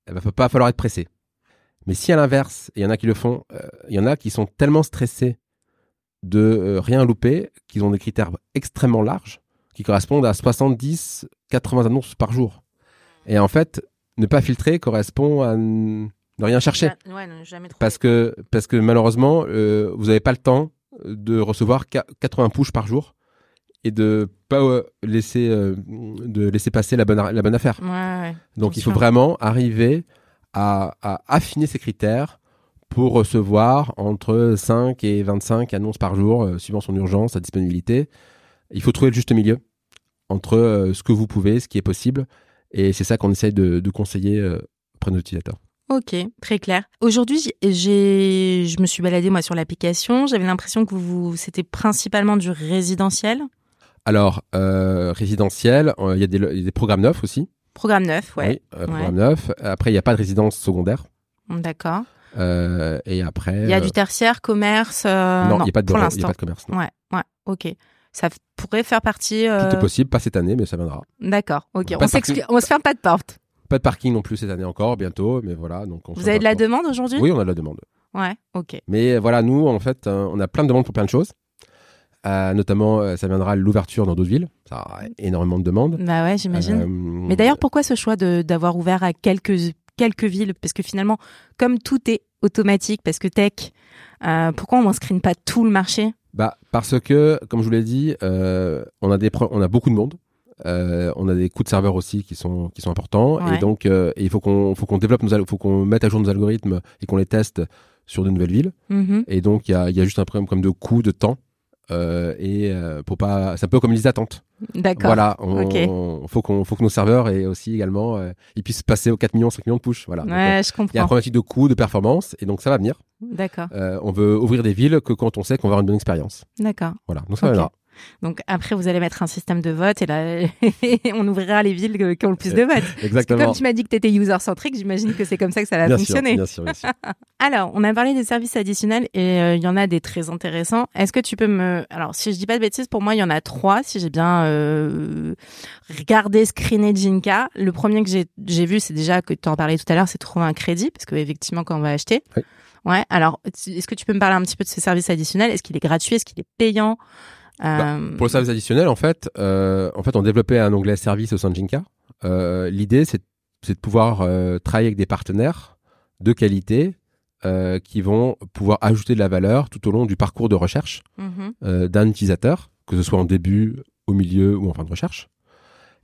il va pas falloir être pressé. Mais si à l'inverse, il y en a qui le font, euh, il y en a qui sont tellement stressés de euh, rien louper qu'ils ont des critères extrêmement larges qui correspondent à 70, 80 annonces par jour. Et en fait, ne pas filtrer correspond à ne rien chercher. Ouais, non, jamais trop. Parce que, parce que malheureusement, euh, vous n'avez pas le temps de recevoir qua- 80 push par jour et de pas euh, laisser, de laisser passer la bonne, a- la bonne affaire. Ouais, ouais. Donc il faut vraiment arriver à, à affiner ces critères pour recevoir entre 5 et 25 annonces par jour, euh, suivant son urgence, sa disponibilité. Il faut trouver le juste milieu entre euh, ce que vous pouvez, ce qui est possible. Et c'est ça qu'on essaye de, de conseiller euh, auprès de nos utilisateurs. Ok, très clair. Aujourd'hui, j'ai- je me suis baladée moi sur l'application. J'avais l'impression que vous, c'était principalement du résidentiel, Alors, euh, résidentiel, il y, y a des programmes neufs aussi. Programme neuf, ouais. Oui, euh, programme neuf. Après, il n'y a pas de résidence secondaire. D'accord. Euh, et après. Il y a euh, du tertiaire, commerce. euh, non, il n'y a pas de pour y a pas de commerce. non. Ouais, ouais, ok. Ça pourrait faire partie. euh, Tout est possible, pas cette année, mais ça viendra. D'accord, ok. On parking. on se ferme pas de porte. Pas de parking non plus cette année encore, bientôt, mais voilà. Donc on Vous avez de la demande aujourd'hui? Oui, on a de la demande. Ouais, ok. Mais voilà, nous, en fait, euh, on a plein de demandes pour plein de choses. Euh, notamment, euh, ça viendra l'ouverture dans d'autres villes. Ça a énormément de demandes. Bah ouais, j'imagine. Euh, Mais d'ailleurs, pourquoi ce choix d'avoir ouvert à quelques quelques villes? Parce que finalement, comme tout est automatique, parce que tech, pourquoi on ne screen pas tout le marché? Bah parce que, comme je vous l'ai dit, on a des on a beaucoup de monde. Euh, on a des coûts de serveur aussi qui sont qui sont importants Ouais. et donc euh, et il faut qu'on faut qu'on développe nos faut qu'on mette à jour nos algorithmes et qu'on les teste sur de nouvelles villes Mhm. et donc il y a y a juste un problème comme de coût de temps euh, et euh, pour pas c'est un peu comme les liste d'attente D'accord. voilà on, faut qu'on faut que nos serveurs et aussi également euh, ils puissent passer aux 4 millions 5 millions de push voilà. Donc, euh, Ouais, je il y a comprends. une problématique de coût de performance et donc ça va venir. D'accord, on veut ouvrir des villes que quand on sait qu'on va avoir une bonne expérience. D'accord. voilà donc ça viendra Donc après, vous allez mettre un système de vote et là, on ouvrira les villes qui ont le plus de votes. Parce que exactement comme tu m'as dit que tu étais user-centrique, j'imagine que c'est comme ça que ça va bien fonctionner. sûr bien sûr bien sûr Alors, on a parlé des services additionnels et euh, il y en a des très intéressants. Est-ce que tu peux me... Alors, si je dis pas de bêtises, pour moi, il y en a trois, si j'ai bien euh, regardé, screené Jinka. Le premier que j'ai vu, c'est déjà que tu en parlais tout à l'heure, c'est trouver un crédit, parce que effectivement, quand on va acheter... Oui. Ouais, alors, est-ce que tu peux me parler un petit peu de ce service additionnel? Est-ce qu'il est gratuit? Est-ce qu'il est payant? Euh, Pour le service additionnel, en fait, euh, en fait, on développait un onglet service au sein de Jinka. Euh, L'idée, c'est de pouvoir travailler avec des partenaires de qualité euh, qui vont pouvoir ajouter de la valeur tout au long du parcours de recherche mhm, euh, d'un utilisateur, que ce soit en début, au milieu ou en fin de recherche.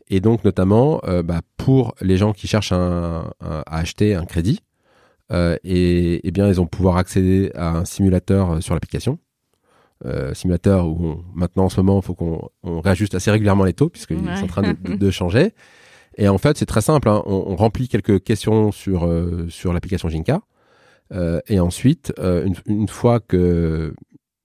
Et donc, notamment, euh, bah, pour les gens qui cherchent un- un- à acheter un crédit, et, bien, ils vont pouvoir accéder à un simulateur sur l'application. Euh, simulateur où on- maintenant, en ce moment, il faut qu'on on réajuste assez régulièrement les taux, puisqu'ils Ouais. sont en train de, de- de changer. Et en fait, c'est très simple. hein. On, on remplit quelques questions sur, euh, sur l'application Jinka. Euh, et ensuite, euh, une, une fois que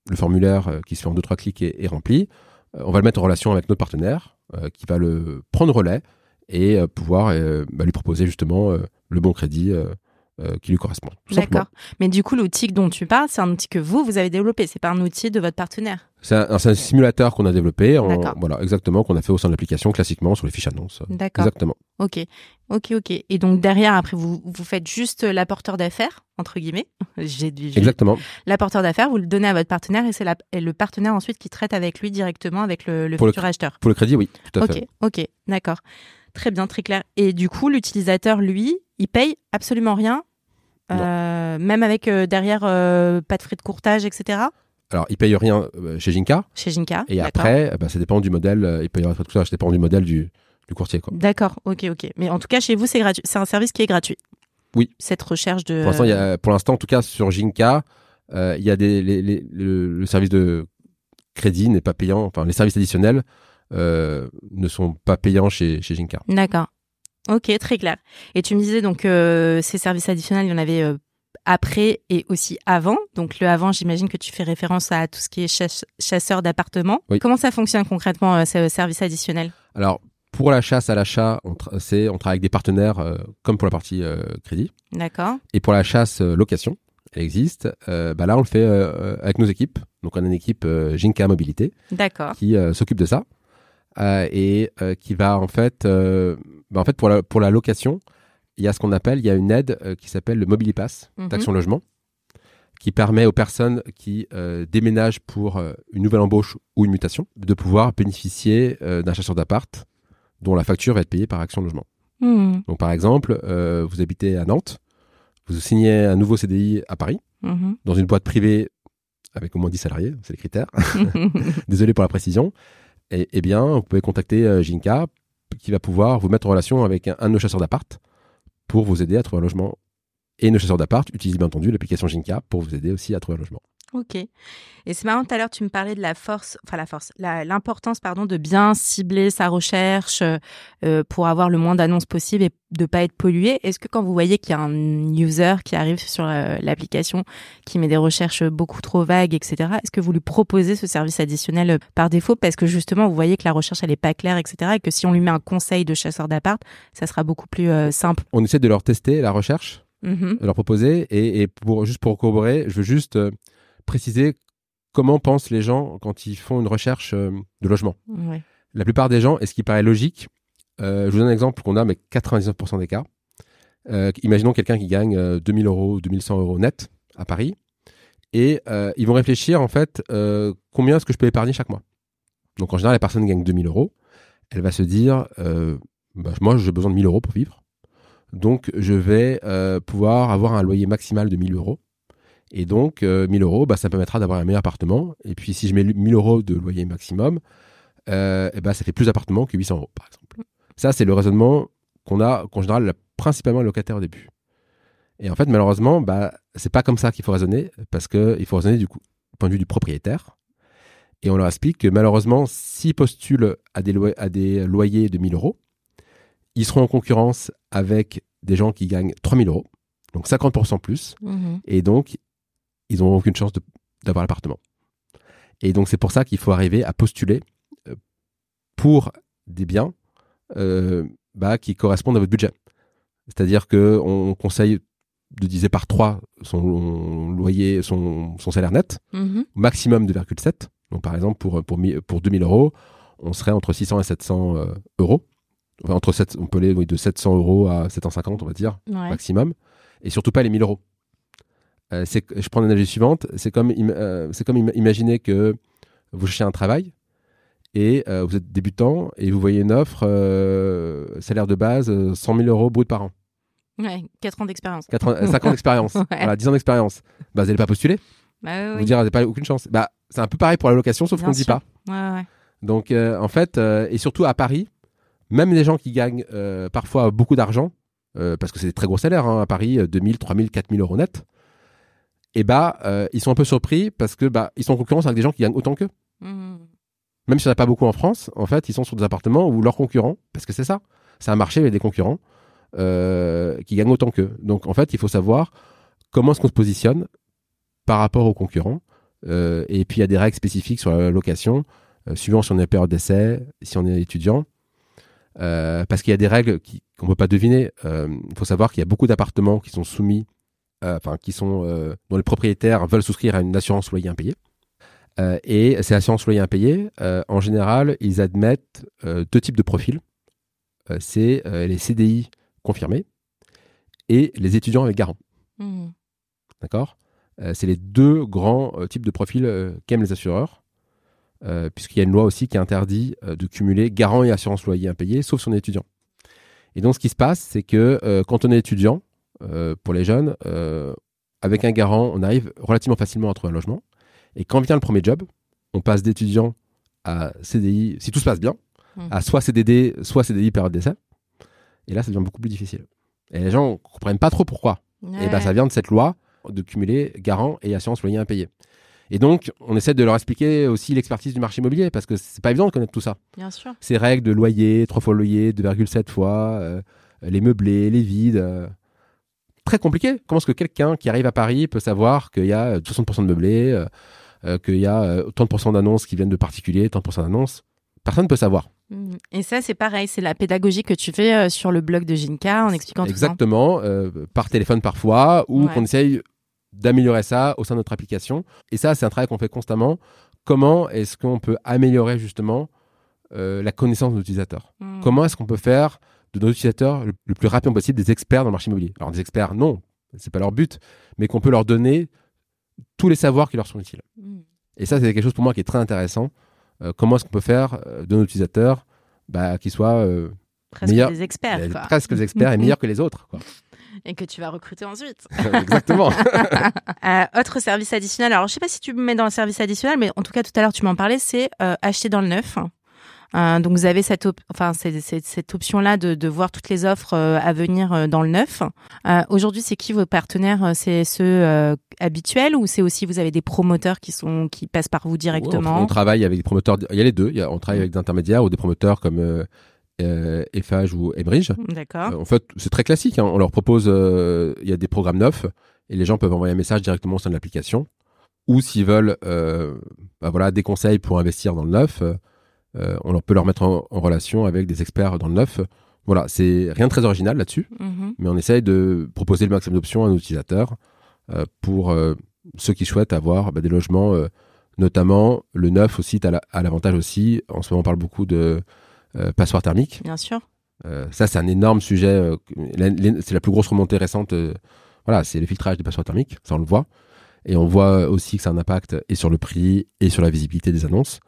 le formulaire euh, qui se fait en deux trois clics est, est rempli, euh, on va le mettre en relation avec notre partenaire euh, qui va le prendre relais et euh, pouvoir euh, bah, lui proposer justement euh, le bon crédit euh, euh, qui lui correspond. tout simplement. D'accord. Mais du coup, l'outil dont tu parles, c'est un outil que vous, vous avez développé. C'est pas un outil de votre partenaire. C'est un, simulateur qu'on a développé, en, D'accord. voilà exactement qu'on a fait au sein de l'application classiquement sur les fiches annonces. D'accord. Exactement. Ok, ok, ok. Et donc derrière, après, vous, vous faites juste l'apporteur d'affaires, entre guillemets. J'ai j'ai- Exactement. l'apporteur d'affaires, vous le donnez à votre partenaire et c'est le partenaire ensuite qui traite avec lui directement avec le, le Pour le futur acheteur. Pour le crédit, oui, tout à Ok, fait. ok, d'accord. Très bien, très clair. Et du coup, l'utilisateur, lui, il paye absolument rien, euh, même avec euh, derrière euh, pas de frais de courtage, etc. Alors, il paye rien chez Jinka. Chez Jinka. Et après, bah, ça dépend du modèle. il paye de courtage, ça dépend du modèle du, du courtier. D'accord, ok, ok. Mais en tout cas, chez vous, c'est gratuit. C'est un service qui est gratuit. Oui. Cette recherche de. Pour l'instant, pour l'instant, en tout cas, sur Jinka, il y a des, le, service de crédit n'est pas payant. Enfin, les services additionnels ne sont pas payants chez, chez Jinka. D'accord. Ok, très clair. Et tu me disais donc euh, ces services additionnels, il y en avait euh, après et aussi avant. Donc le avant, j'imagine que tu fais référence à tout ce qui est chasseur d'appartements. Comment ça fonctionne concrètement euh, ce service additionnel? Alors pour la chasse à l'achat, on, c'est on travaille avec des partenaires comme pour la partie crédit. D'accord. Et pour la chasse location, elle existe. bah là, on le fait avec nos équipes. Donc on a une équipe Jinka Mobilité. D'accord. Qui s'occupe de ça. Et qui va en fait bah, en fait, pour la, pour la location, il y a ce qu'on appelle, il y a une aide euh, qui s'appelle le Mobilipass mhm. d'Action Logement, qui permet aux personnes qui euh, déménagent pour euh, une nouvelle embauche ou une mutation de pouvoir bénéficier d'un chasseur d'appart dont la facture va être payée par Action Logement. Mhm. Donc, par exemple, vous habitez à Nantes, vous signez un nouveau CDI à Paris, mhm. dans une boîte privée avec au moins 10 salariés, c'est les critères. Désolé pour la précision. Et eh bien, vous pouvez contacter Jinka qui va pouvoir vous mettre en relation avec un, de nos chasseurs d'appart pour vous aider à trouver un logement. Et nos chasseurs d'appart utilisent bien entendu l'application Jinka pour vous aider aussi à trouver un logement. Ok. Et c'est marrant, tout à l'heure, tu me parlais de la force, enfin la force, l'importance, pardon, de bien cibler sa recherche euh, pour avoir le moins d'annonces possible et de pas être pollué. Est-ce que quand vous voyez qu'il y a un user qui arrive sur euh, l'application, qui met des recherches beaucoup trop vagues, etc., est-ce que vous lui proposez ce service additionnel euh, par défaut? Parce que justement, vous voyez que la recherche, elle est pas claire, etc., et que si on lui met un conseil de chasseur d'appart, ça sera beaucoup plus simple. On essaie de leur tester la recherche, de leur proposer, et, et, pour juste pour corroborer, je veux juste préciser comment pensent les gens quand ils font une recherche euh, de logement. La plupart des gens, et ce qui paraît logique, euh, je vous donne un exemple qu'on a, mais 99% des cas. Euh, imaginons quelqu'un qui gagne 2000 euros, 2100 euros net à Paris, et ils vont réfléchir en fait combien est-ce que je peux épargner chaque mois? Donc en général, la personne gagne 2000 euros, elle va se dire, bah, moi j'ai besoin de 1000 euros pour vivre, donc je vais pouvoir avoir un loyer maximal de 1000 euros et donc, 1000 euh, euros, bah, ça permettra d'avoir un meilleur appartement. Et puis, si je mets 1000 euros de loyer maximum, euh, et bah, ça fait plus d'appartements que 800 euros, par exemple. Ça, c'est le raisonnement qu'on a, qu'en général, principalement les locataires au début. Et en fait, malheureusement, bah, c'est pas comme ça qu'il faut raisonner, parce qu'il faut raisonner du, coup, point de vue du propriétaire. Et on leur explique que malheureusement, s'ils postulent à des, à des loyers de 1000 euros, ils seront en concurrence avec des gens qui gagnent 3000 euros, donc 50% plus. Mmh et donc, ils n'ont aucune chance d'avoir l'appartement. Et donc c'est pour ça qu'il faut arriver à postuler euh, pour des biens euh, bah, qui correspondent à votre budget. C'est-à-dire que on conseille de diviser par 3 son loyer, son, son salaire net, mm-hmm. maximum 2,7. Donc par exemple, pour, pour, pour 2000 euros, on serait entre 600 et 700 euh, euros. entre 7, on peut aller de 700 euros à 750, on va dire, maximum. Et surtout pas les 1000 euros. Euh, je prends l'analogie suivante, c'est comme, euh, c'est comme imaginer que vous cherchez un travail et euh, vous êtes débutant et vous voyez une offre, salaire de base, 100 000 euros brut par an. Ouais, 4 ans d'expérience. 5 ans d'expérience. Voilà, 10 ans d'expérience. Bah, vous n'allez pas postuler. Bah, Vous dire, vous n'avez pas aucune chance. Bah, c'est un peu pareil pour la location, sauf qu'on ne dit pas. Ouais, ouais. Donc, en fait, et surtout à Paris, même les gens qui gagnent parfois beaucoup d'argent, parce que c'est des très gros salaires hein, à Paris, 2000, 3000, 4000 euros net, et bah euh, ils sont un peu surpris parce que bah ils sont en concurrence avec des gens qui gagnent autant qu'eux. Mmh. Même s'il n'y en a pas beaucoup en France, en fait, ils sont sur des appartements où leurs concurrents, parce que c'est ça, c'est un marché avec des concurrents euh, qui gagnent autant qu'eux. Donc en fait, il faut savoir comment est-ce qu'on se positionne par rapport aux concurrents. Euh, et puis il y a des règles spécifiques sur la location, suivant si on est en période d'essai, si on est étudiant. parce qu'il y a des règles qu'on ne peut pas deviner. Il faut savoir qu'il y a beaucoup d'appartements qui sont soumis enfin qui sont euh, dont les propriétaires veulent souscrire à une assurance loyer impayé. Euh, et ces assurances loyer impayées, en général, ils admettent deux types de profils. c'est les CDI confirmés et les étudiants avec garant. Mmh. D'accord? C'est les deux grands types de profils qu'aiment les assureurs, puisqu'il y a une loi aussi qui interdit de cumuler garant et assurance loyer impayé, sauf si on est étudiant. Et donc, ce qui se passe, c'est que euh, quand on est étudiant, euh, pour les jeunes, euh, avec un garant, on arrive relativement facilement à trouver un logement. Et quand vient le premier job, on passe d'étudiant à CDI, si tout se passe bien, Mhm. à soit CDD, soit CDI période d'essai. Et là, ça devient beaucoup plus difficile. Et les gens ne comprennent pas trop pourquoi. Et ben, ça vient de cette loi de cumuler garant et assurance loyer impayé. Et donc, on essaie de leur expliquer aussi l'expertise du marché immobilier parce que c'est pas évident de connaître tout ça. Bien sûr. Ces règles de loyer, 3 fois loyer, 2,7 fois, euh, les meublés, les vides. euh, très compliqué. Comment est-ce que quelqu'un qui arrive à Paris peut savoir qu'il y a 60% de meublés, euh, euh, qu'il y a euh, tant de d'annonces qui viennent de particuliers, tant de d'annonces? Personne ne peut savoir. Mhm. Et ça, c'est pareil, c'est la pédagogie que tu fais euh, sur le blog de Ginka en expliquant tout ça. Exactement, euh, par téléphone parfois, ou Ouais. qu'on essaye d'améliorer ça au sein de notre application. Et ça, c'est un travail qu'on fait constamment. Comment est-ce qu'on peut améliorer justement euh, la connaissance de l'utilisateur? Mhm. Comment est-ce qu'on peut faire de nos utilisateurs le, le plus rapidement possible des experts dans le marché immobilier Alors des experts, non, c'est pas leur but, mais qu'on peut leur donner tous les savoirs qui leur sont utiles. Mhm. Et ça, c'est quelque chose pour moi qui est très intéressant. Euh, comment est-ce qu'on peut faire euh, de nos utilisateurs bah, qu'ils soient euh, Presque des experts, euh, quoi. presque des experts et meilleurs que les autres. quoi. Et que tu vas recruter ensuite. Exactement. Euh, autre service additionnel. Alors, je sais pas si tu me mets dans le service additionnel, mais en tout cas, tout à l'heure, tu m'en parlais, c'est acheter dans le neuf. Euh, donc, vous avez cette, op- enfin, c'est- c'est- cette option-là de, de voir toutes les offres euh, à venir euh, dans le neuf. Aujourd'hui, c'est qui vos partenaires? C'est ceux habituels ou c'est aussi vous avez des promoteurs qui sont qui passent par vous Ouais, directement? On, on travaille avec des promoteurs. Il y a les deux. Il y a- on travaille avec des intermédiaires ou des promoteurs comme euh, Eiffage ou Emridge. D'accord. Euh, en fait, c'est très classique. hein. On leur propose, euh, il y a des programmes neufs et les gens peuvent envoyer un message directement au sein de l'application. Ou s'ils veulent, euh, bah voilà, des conseils pour investir dans le neuf, on leur peut leur mettre en, en relation avec des experts dans le neuf. Voilà, c'est rien de très original là-dessus, Mhm. mais on essaye de proposer le maximum d'options à nos utilisateurs euh, pour euh, ceux qui souhaitent avoir bah, des logements, euh, notamment le neuf aussi a l'avantage aussi. En ce moment, on parle beaucoup de euh, passoires thermiques. Bien sûr. Euh, ça, c'est un énorme sujet. euh, c'est la plus grosse remontée récente. euh, voilà, c'est le filtrage des passoires thermiques. Ça, on le voit. Et on voit aussi que ça a un impact et sur le prix et sur la visibilité des annonces.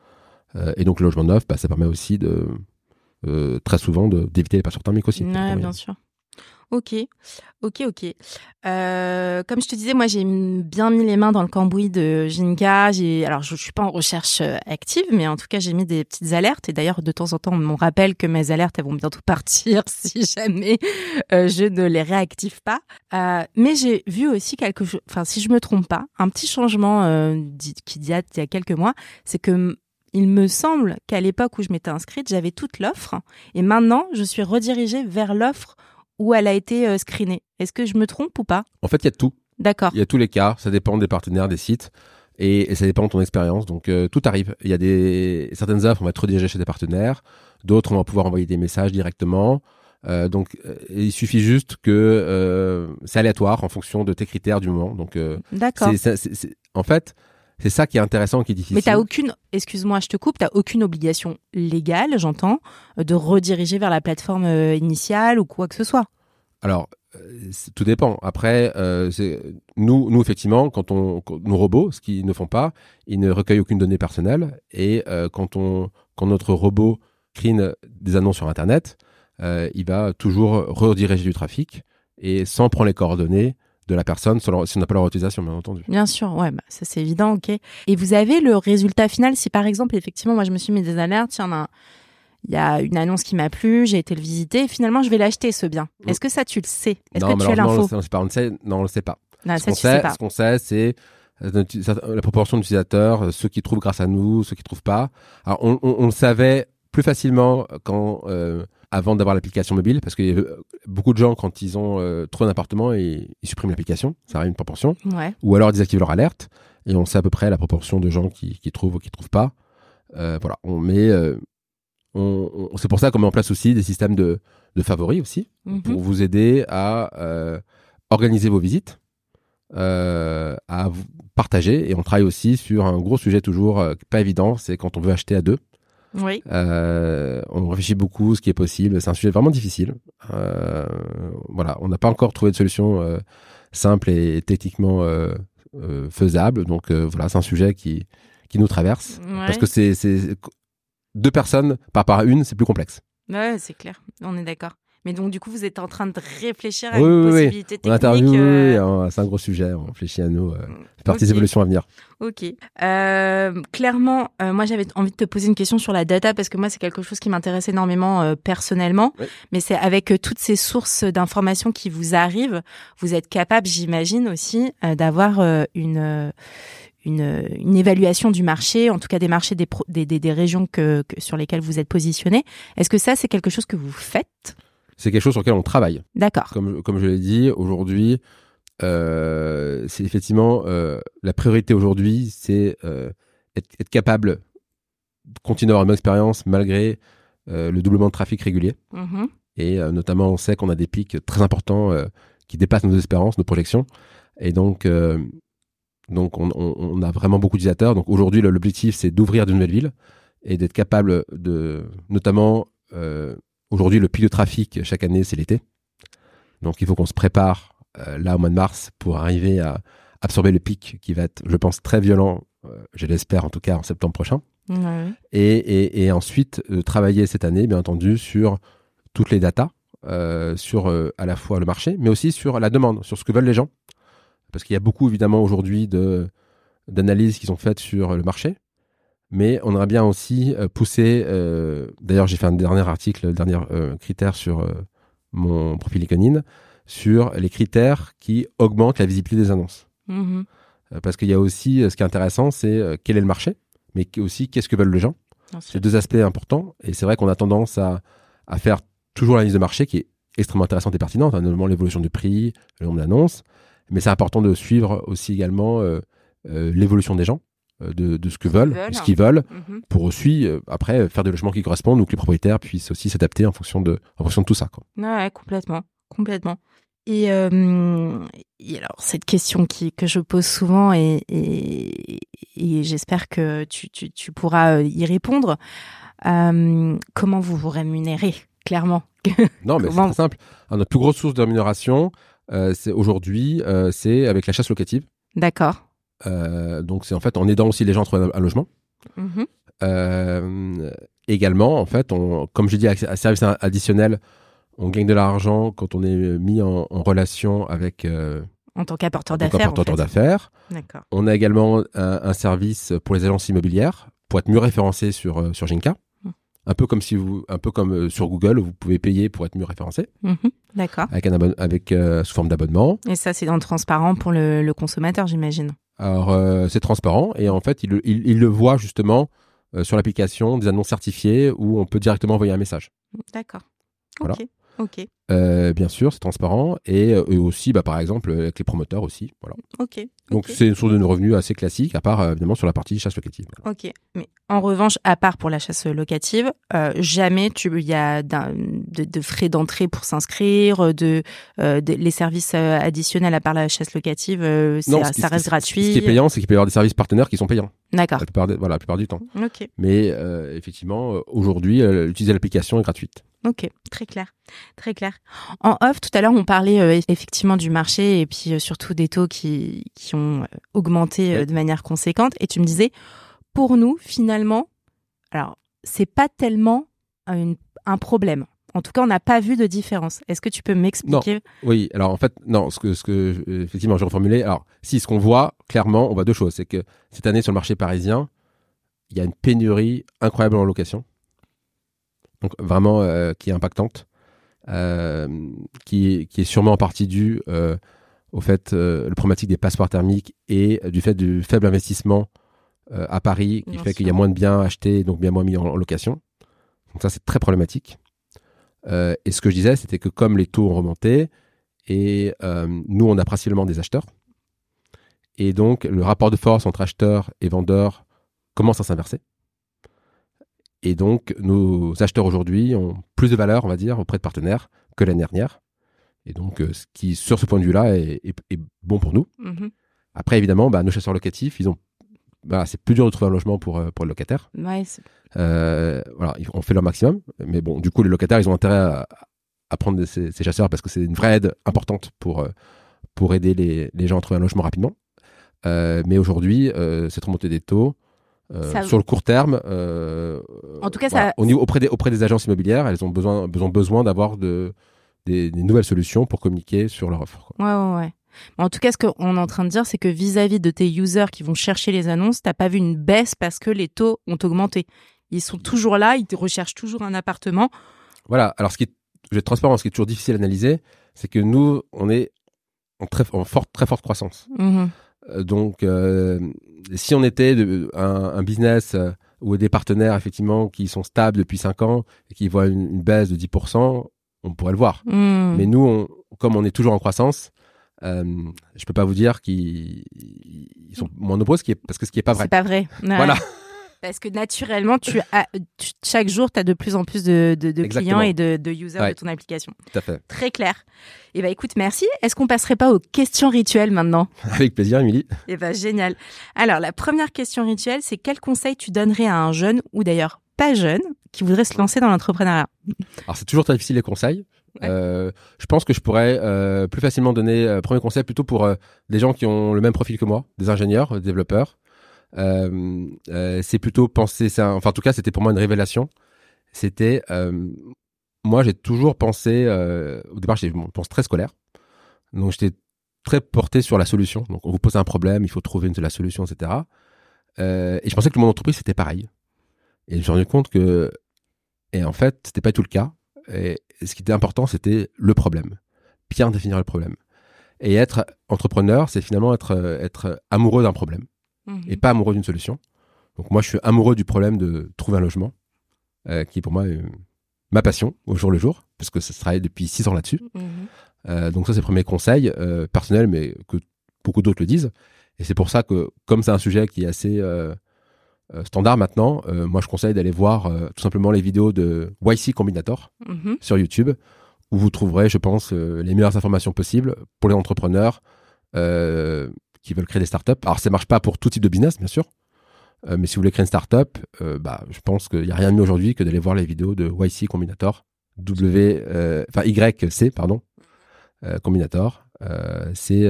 Euh, et donc, le logement neuf, bah, ça permet aussi de euh, très souvent d'éviter les passoires thermiques aussi. Ouais, bien sûr. Ok, ok, ok. Euh, comme je te disais, moi j'ai bien mis les mains dans le cambouis de Ginka. J'ai, alors je, je suis pas en recherche active, mais en tout cas j'ai mis des petites alertes. Et d'ailleurs de temps en temps on me rappelle que mes alertes elles vont bientôt partir si jamais euh, je ne les réactive pas. Euh, mais j'ai vu aussi quelque chose. Enfin, si je me trompe pas, un petit changement qui date il y a quelques mois, c'est que il me semble qu'à l'époque où je m'étais inscrite, j'avais toute l'offre, et maintenant je suis redirigée vers l'offre où elle a été euh, screenée. Est-ce que je me trompe ou pas? En fait, il y a tout. D'accord. Il y a tous les cas. Ça dépend des partenaires, des sites. Et, et ça dépend de ton expérience. Donc, euh, tout arrive. Il y a des certaines offres, on va être redirigé chez des partenaires. D'autres, on va pouvoir envoyer des messages directement. Euh, donc, euh, il suffit juste que euh, c'est aléatoire en fonction de tes critères du moment. Donc, D'accord. en fait, c'est ça qui est intéressant, qui est difficile. Mais t'as aucune, excuse-moi, je te coupe, t'as aucune obligation légale, j'entends, de rediriger vers la plateforme euh, initiale ou quoi que ce soit. Alors, euh, tout dépend. Après, euh, nous, nous effectivement, quand on, quand- nos robots, ce qu'ils ne font pas, ils ne recueillent aucune donnée personnelle. Et euh, quand on, quand notre robot screen des annonces sur Internet, euh, il va toujours rediriger du trafic et sans prendre les coordonnées de la personne, si on n'a pas leur autorisation, bien entendu. Bien sûr, ouais, bah, ça c'est évident, ok. Et vous avez le résultat final si par exemple, effectivement, moi je me suis mis des alertes, il y en a, il y a une annonce qui m'a plu, j'ai été le visiter, et finalement je vais l'acheter ce bien. Mm. Est-ce que ça tu le sais? Est-ce non, que tu as on l'info? le sait- on pas, on le sait, non, on le sait pas. Non, ce qu'on sait, pas. ce qu'on sait, c'est euh, la proportion d'utilisateurs, euh, ceux qui trouvent grâce à nous, ceux qui trouvent pas. Alors, on, on- on le savait plus facilement quand, euh, avant d'avoir l'application mobile, parce que euh, beaucoup de gens, quand ils ont euh, trouvé un appartement, ils, ils suppriment l'application, ça arrive une proportion, Ouais. ou alors ils désactivent leur alerte, et on sait à peu près la proportion de gens qui, qui trouvent ou qui trouvent pas. Euh, voilà, on met, euh, on, on- c'est pour ça qu'on met en place aussi des systèmes de, de favoris aussi, Mhm. pour vous aider à organiser vos visites, euh, à partager. Et on travaille aussi sur un gros sujet toujours euh, pas évident, c'est quand on veut acheter à deux. Oui. Euh, on réfléchit beaucoup ce qui est possible. C'est un sujet vraiment difficile. Euh, voilà, on n'a pas encore trouvé de solution euh, simple et techniquement faisable. Donc voilà, c'est un sujet qui qui nous traverse parce que c'est c'est deux personnes par par une, c'est plus complexe. Ouais, c'est clair. On est d'accord. Mais donc, du coup, vous êtes en train de réfléchir à une possibilité technique. On euh, c'est un gros sujet. On réfléchit à nous, euh, parties okay. évolutions à venir. Ok. Euh, clairement, euh, moi, j'avais envie de te poser une question sur la data parce que moi, c'est quelque chose qui m'intéresse énormément euh, personnellement. Oui. Mais c'est avec euh, toutes ces sources d'informations qui vous arrivent, vous êtes capable, j'imagine aussi, d'avoir une une, une, évaluation du marché, en tout cas des marchés des, pro, des, des, des, régions que, que, sur lesquelles vous êtes positionné. Est-ce que ça, c'est quelque chose que vous faites? C'est quelque chose sur lequel on travaille. D'accord. Comme, comme je l'ai dit, aujourd'hui, euh, c'est effectivement euh, la priorité aujourd'hui, c'est euh, être, être, capable de continuer à avoir une bonne expérience malgré le doublement de trafic régulier. Mm -hmm. Et notamment, on sait qu'on a des pics très importants qui dépassent nos espérances, nos projections. Et donc, donc on, on, on, a vraiment beaucoup d'utilisateurs. Donc aujourd'hui, l'objectif, c'est d'ouvrir de nouvelles villes et d'être capable de, notamment Aujourd'hui, le pic de trafic chaque année, c'est l'été. Donc, il faut qu'on se prépare euh, là au mois de mars pour arriver à absorber le pic qui va être, je pense, très violent. Euh, je l'espère en tout cas en septembre prochain. Ouais. Et, et, et, ensuite euh, travailler cette année, bien entendu, sur toutes les datas, sur à la fois le marché, mais aussi sur la demande, sur ce que veulent les gens. Parce qu'il y a beaucoup évidemment aujourd'hui de d'analyses qui sont faites sur le marché, mais on aimerait bien aussi euh, pousser. Euh, D'ailleurs, j'ai fait un dernier article, le dernier euh, critère sur euh, mon profil LinkedIn, sur les critères qui augmentent la visibilité des annonces. Mmh. parce qu'il y a aussi, ce qui est intéressant, c'est quel est le marché, mais aussi qu'est-ce que veulent les gens. C'est deux aspects importants, et c'est vrai qu'on a tendance à, à faire toujours l'analyse de marché qui est extrêmement intéressante et pertinente, hein, notamment l'évolution du prix, le nombre d'annonces, mais c'est important de suivre aussi également l'évolution des gens de, de, ce que veulent, veulent. ce qu'ils veulent, mmh. pour aussi euh, après faire des logements qui correspondent ou que les propriétaires puissent aussi s'adapter en fonction de en fonction de tout ça. Quoi. Ouais, complètement, complètement. Et, euh, et, alors cette question qui que je pose souvent et, et, et j'espère que tu, tu, tu, pourras y répondre. Euh, comment vous vous rémunérez clairement? Non, mais c'est très simple. Alors, notre plus grosse source de rémunération, euh, c'est aujourd'hui, euh, c'est avec la chasse locative. D'accord. Euh, donc c'est en fait en aidant aussi les gens à trouver un logement. Mmh. Euh, également, en fait, on, comme je dis, à, service additionnel, on gagne de l'argent quand on est mis en, en relation avec. Euh, en tant qu'apporteur d'affaires. En d'affaires. D'accord. On a également un, un, service pour les agences immobilières pour être mieux référencé sur euh, sur Ginka. Mmh. Un peu comme si vous, un peu comme sur Google, vous pouvez payer pour être mieux référencé. Mmh. D'accord. Avec un avec sous forme d'abonnement. Et ça, c'est dans le transparent pour le, le consommateur, j'imagine. Alors euh, c'est transparent et en fait il, il, il le voit justement euh, sur l'application des annonces certifiées où on peut directement envoyer un message. D'accord. Voilà. Ok. Ok. Euh, bien sûr, c'est transparent et, euh, et, aussi, bah, par exemple, avec les promoteurs aussi. Voilà. Ok. Donc okay. c'est une source de revenus assez classique, à part évidemment sur la partie chasse locative. Voilà. Ok. Mais en revanche, à part pour la chasse locative, euh, jamais il y a de, de, frais d'entrée pour s'inscrire, de, de, les services additionnels à part la chasse locative, non, ça, qui, ça reste gratuit. Ce qui est payant, c'est qu'il peut y avoir des services partenaires qui sont payants. D'accord. La plupart, voilà, la plupart du temps. Ok. Mais effectivement, aujourd'hui, utiliser l'application est gratuite. Ok, très clair, très clair. En off, tout à l'heure, on parlait euh, effectivement du marché et puis euh, surtout des taux qui, qui ont euh, augmenté euh, de manière conséquente. Et tu me disais, pour nous, finalement, alors c'est pas tellement un, un problème. En tout cas, on n'a pas vu de différence. Est-ce que tu peux m'expliquer? Non. Oui. Alors en fait, non. Ce que, ce que effectivement, je reformulé. Alors, si ce qu'on voit clairement, on voit deux choses. C'est que cette année sur le marché parisien, il y a une pénurie incroyable en location donc vraiment euh, qui est impactante, euh, qui, qui est sûrement en partie due euh, au fait euh, le problématique des passeports thermiques et du fait du faible investissement euh, à Paris qui Bien fait sûr. qu'il y a moins de biens achetés donc bien moins mis en, en location. Donc ça c'est très problématique. Euh, et ce que je disais c'était que comme les taux ont remonté et nous on a principalement des acheteurs et donc le rapport de force entre acheteurs et vendeurs commence à s'inverser. Et donc, nos acheteurs aujourd'hui ont plus de valeur, on va dire, auprès de partenaires que l'année dernière. Et donc, euh, ce qui, sur ce point de vue-là, est, est, est, bon pour nous. Mm -hmm. Après, évidemment, bah, nos chasseurs locatifs, ils ont, bah, c'est plus dur de trouver un logement pour, pour le locataire. Ouais, euh, voilà, on fait leur maximum. Mais bon, du coup, les locataires, ils ont intérêt à, à prendre ces, ces, chasseurs parce que c'est une vraie aide importante pour, euh, pour aider les, les gens à trouver un logement rapidement. Euh, mais aujourd'hui, cette remontée des taux, Ça- sur le court terme, En tout cas, voilà, ça- au niveau, auprès, des, auprès des agences immobilières, elles ont besoin, besoin, besoin d'avoir de, des, des nouvelles solutions pour communiquer sur leur offre. quoi. Ouais, ouais, ouais. En tout cas, ce qu'on est en train de dire, c'est que vis-à-vis de tes users qui vont chercher les annonces, t'as pas vu une baisse parce que les taux ont augmenté. Ils sont toujours là, ils recherchent toujours un appartement. Voilà. Alors, ce qui est, je vais être transparent, ce qui est toujours difficile à analyser, c'est que nous, on est en très, en forte, très forte croissance. Mhm. Euh, Donc, euh, si on était de- un, un business euh, ou des partenaires effectivement qui sont stables depuis 5 ans et qui voient une, une baisse de 10%, on pourrait le voir. Mhm. Mais nous, on- comme on est toujours en croissance, euh, je peux pas vous dire qu'ils ils sont moins nombreux, ce qui est, parce que ce qui est pas vrai. C'est pas vrai. Ouais. Voilà. Parce que naturellement, tu as, tu- chaque jour, tu as de plus en plus de, de- de Exactement. clients et de, de users Ouais. de ton application. Tout à fait. Très clair. Et ben écoute, merci. Est-ce qu'on passerait pas aux questions rituelles maintenant? Avec plaisir, Émilie. Eh ben génial. Alors la première question rituelle, c'est quel conseil tu donnerais à un jeune ou d'ailleurs pas jeune qui voudrait se lancer dans l'entrepreneuriat? Alors, c'est toujours très difficile les conseils. Euh, je pense que je pourrais euh, plus facilement donner euh, premier conseil plutôt pour euh, des gens qui ont le même profil que moi, des ingénieurs, des développeurs. C'est plutôt penser, un- enfin en tout cas c'était pour moi une révélation. C'était, moi j'ai toujours pensé, au départ j'étais je pense très scolaire, donc j'étais très porté sur la solution. Donc on vous pose un problème, il faut trouver la solution, etc. Et je pensais que le monde entreprise c'était pareil. Et je me suis rendu compte que, et en fait c'était pas tout le cas. Ce qui était important, c'était le problème. Bien définir le problème. Et être entrepreneur, c'est finalement être, euh, être amoureux d'un problème et pas amoureux d'une solution. Donc moi, je suis amoureux du problème de trouver un logement, euh, qui est pour moi euh, ma passion au jour le jour, parce que je travaille depuis six ans là-dessus. Mhm. Euh, donc ça, c'est le premier conseil personnel, mais que beaucoup d'autres le disent. Et c'est pour ça que, comme c'est un sujet qui est assez euh, standard maintenant, euh, moi, je conseille d'aller voir euh, tout simplement les vidéos de YC Combinator Mhm. sur YouTube, où vous trouverez, je pense, les meilleures informations possibles pour les entrepreneurs qui veulent créer des startups. Alors, ça marche pas pour tout type de business, bien sûr, mais si vous voulez créer une startup, bah, je pense qu'il n'y a rien de mieux aujourd'hui que d'aller voir les vidéos de YC Combinator, W, enfin YC, pardon, Combinator. C'est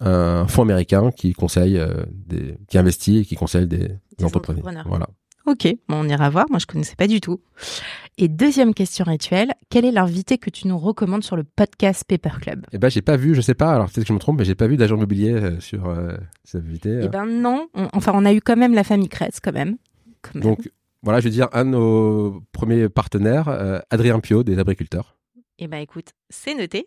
un fonds américain qui conseille, euh, des, qui investit et qui conseille des, Des entrepreneurs. entrepreneurs. Voilà. Ok, bon, on ira voir. Moi, je connaissais pas du tout. Et deuxième question rituelle, quel est l'invité que tu nous recommandes sur le podcast Paper Club? Eh ben, j'ai pas vu, je sais pas, alors peut-être que je me trompe, mais j'ai pas vu d'agent immobilier euh, sur euh, cette invité. Eh ben non. On- enfin, on a eu quand même la famille Kretz, quand même. Quand même. Donc, voilà, je vais dire un de nos premiers partenaires, euh, Adrien Pio, des Abriculteurs. Eh ben écoute, c'est noté.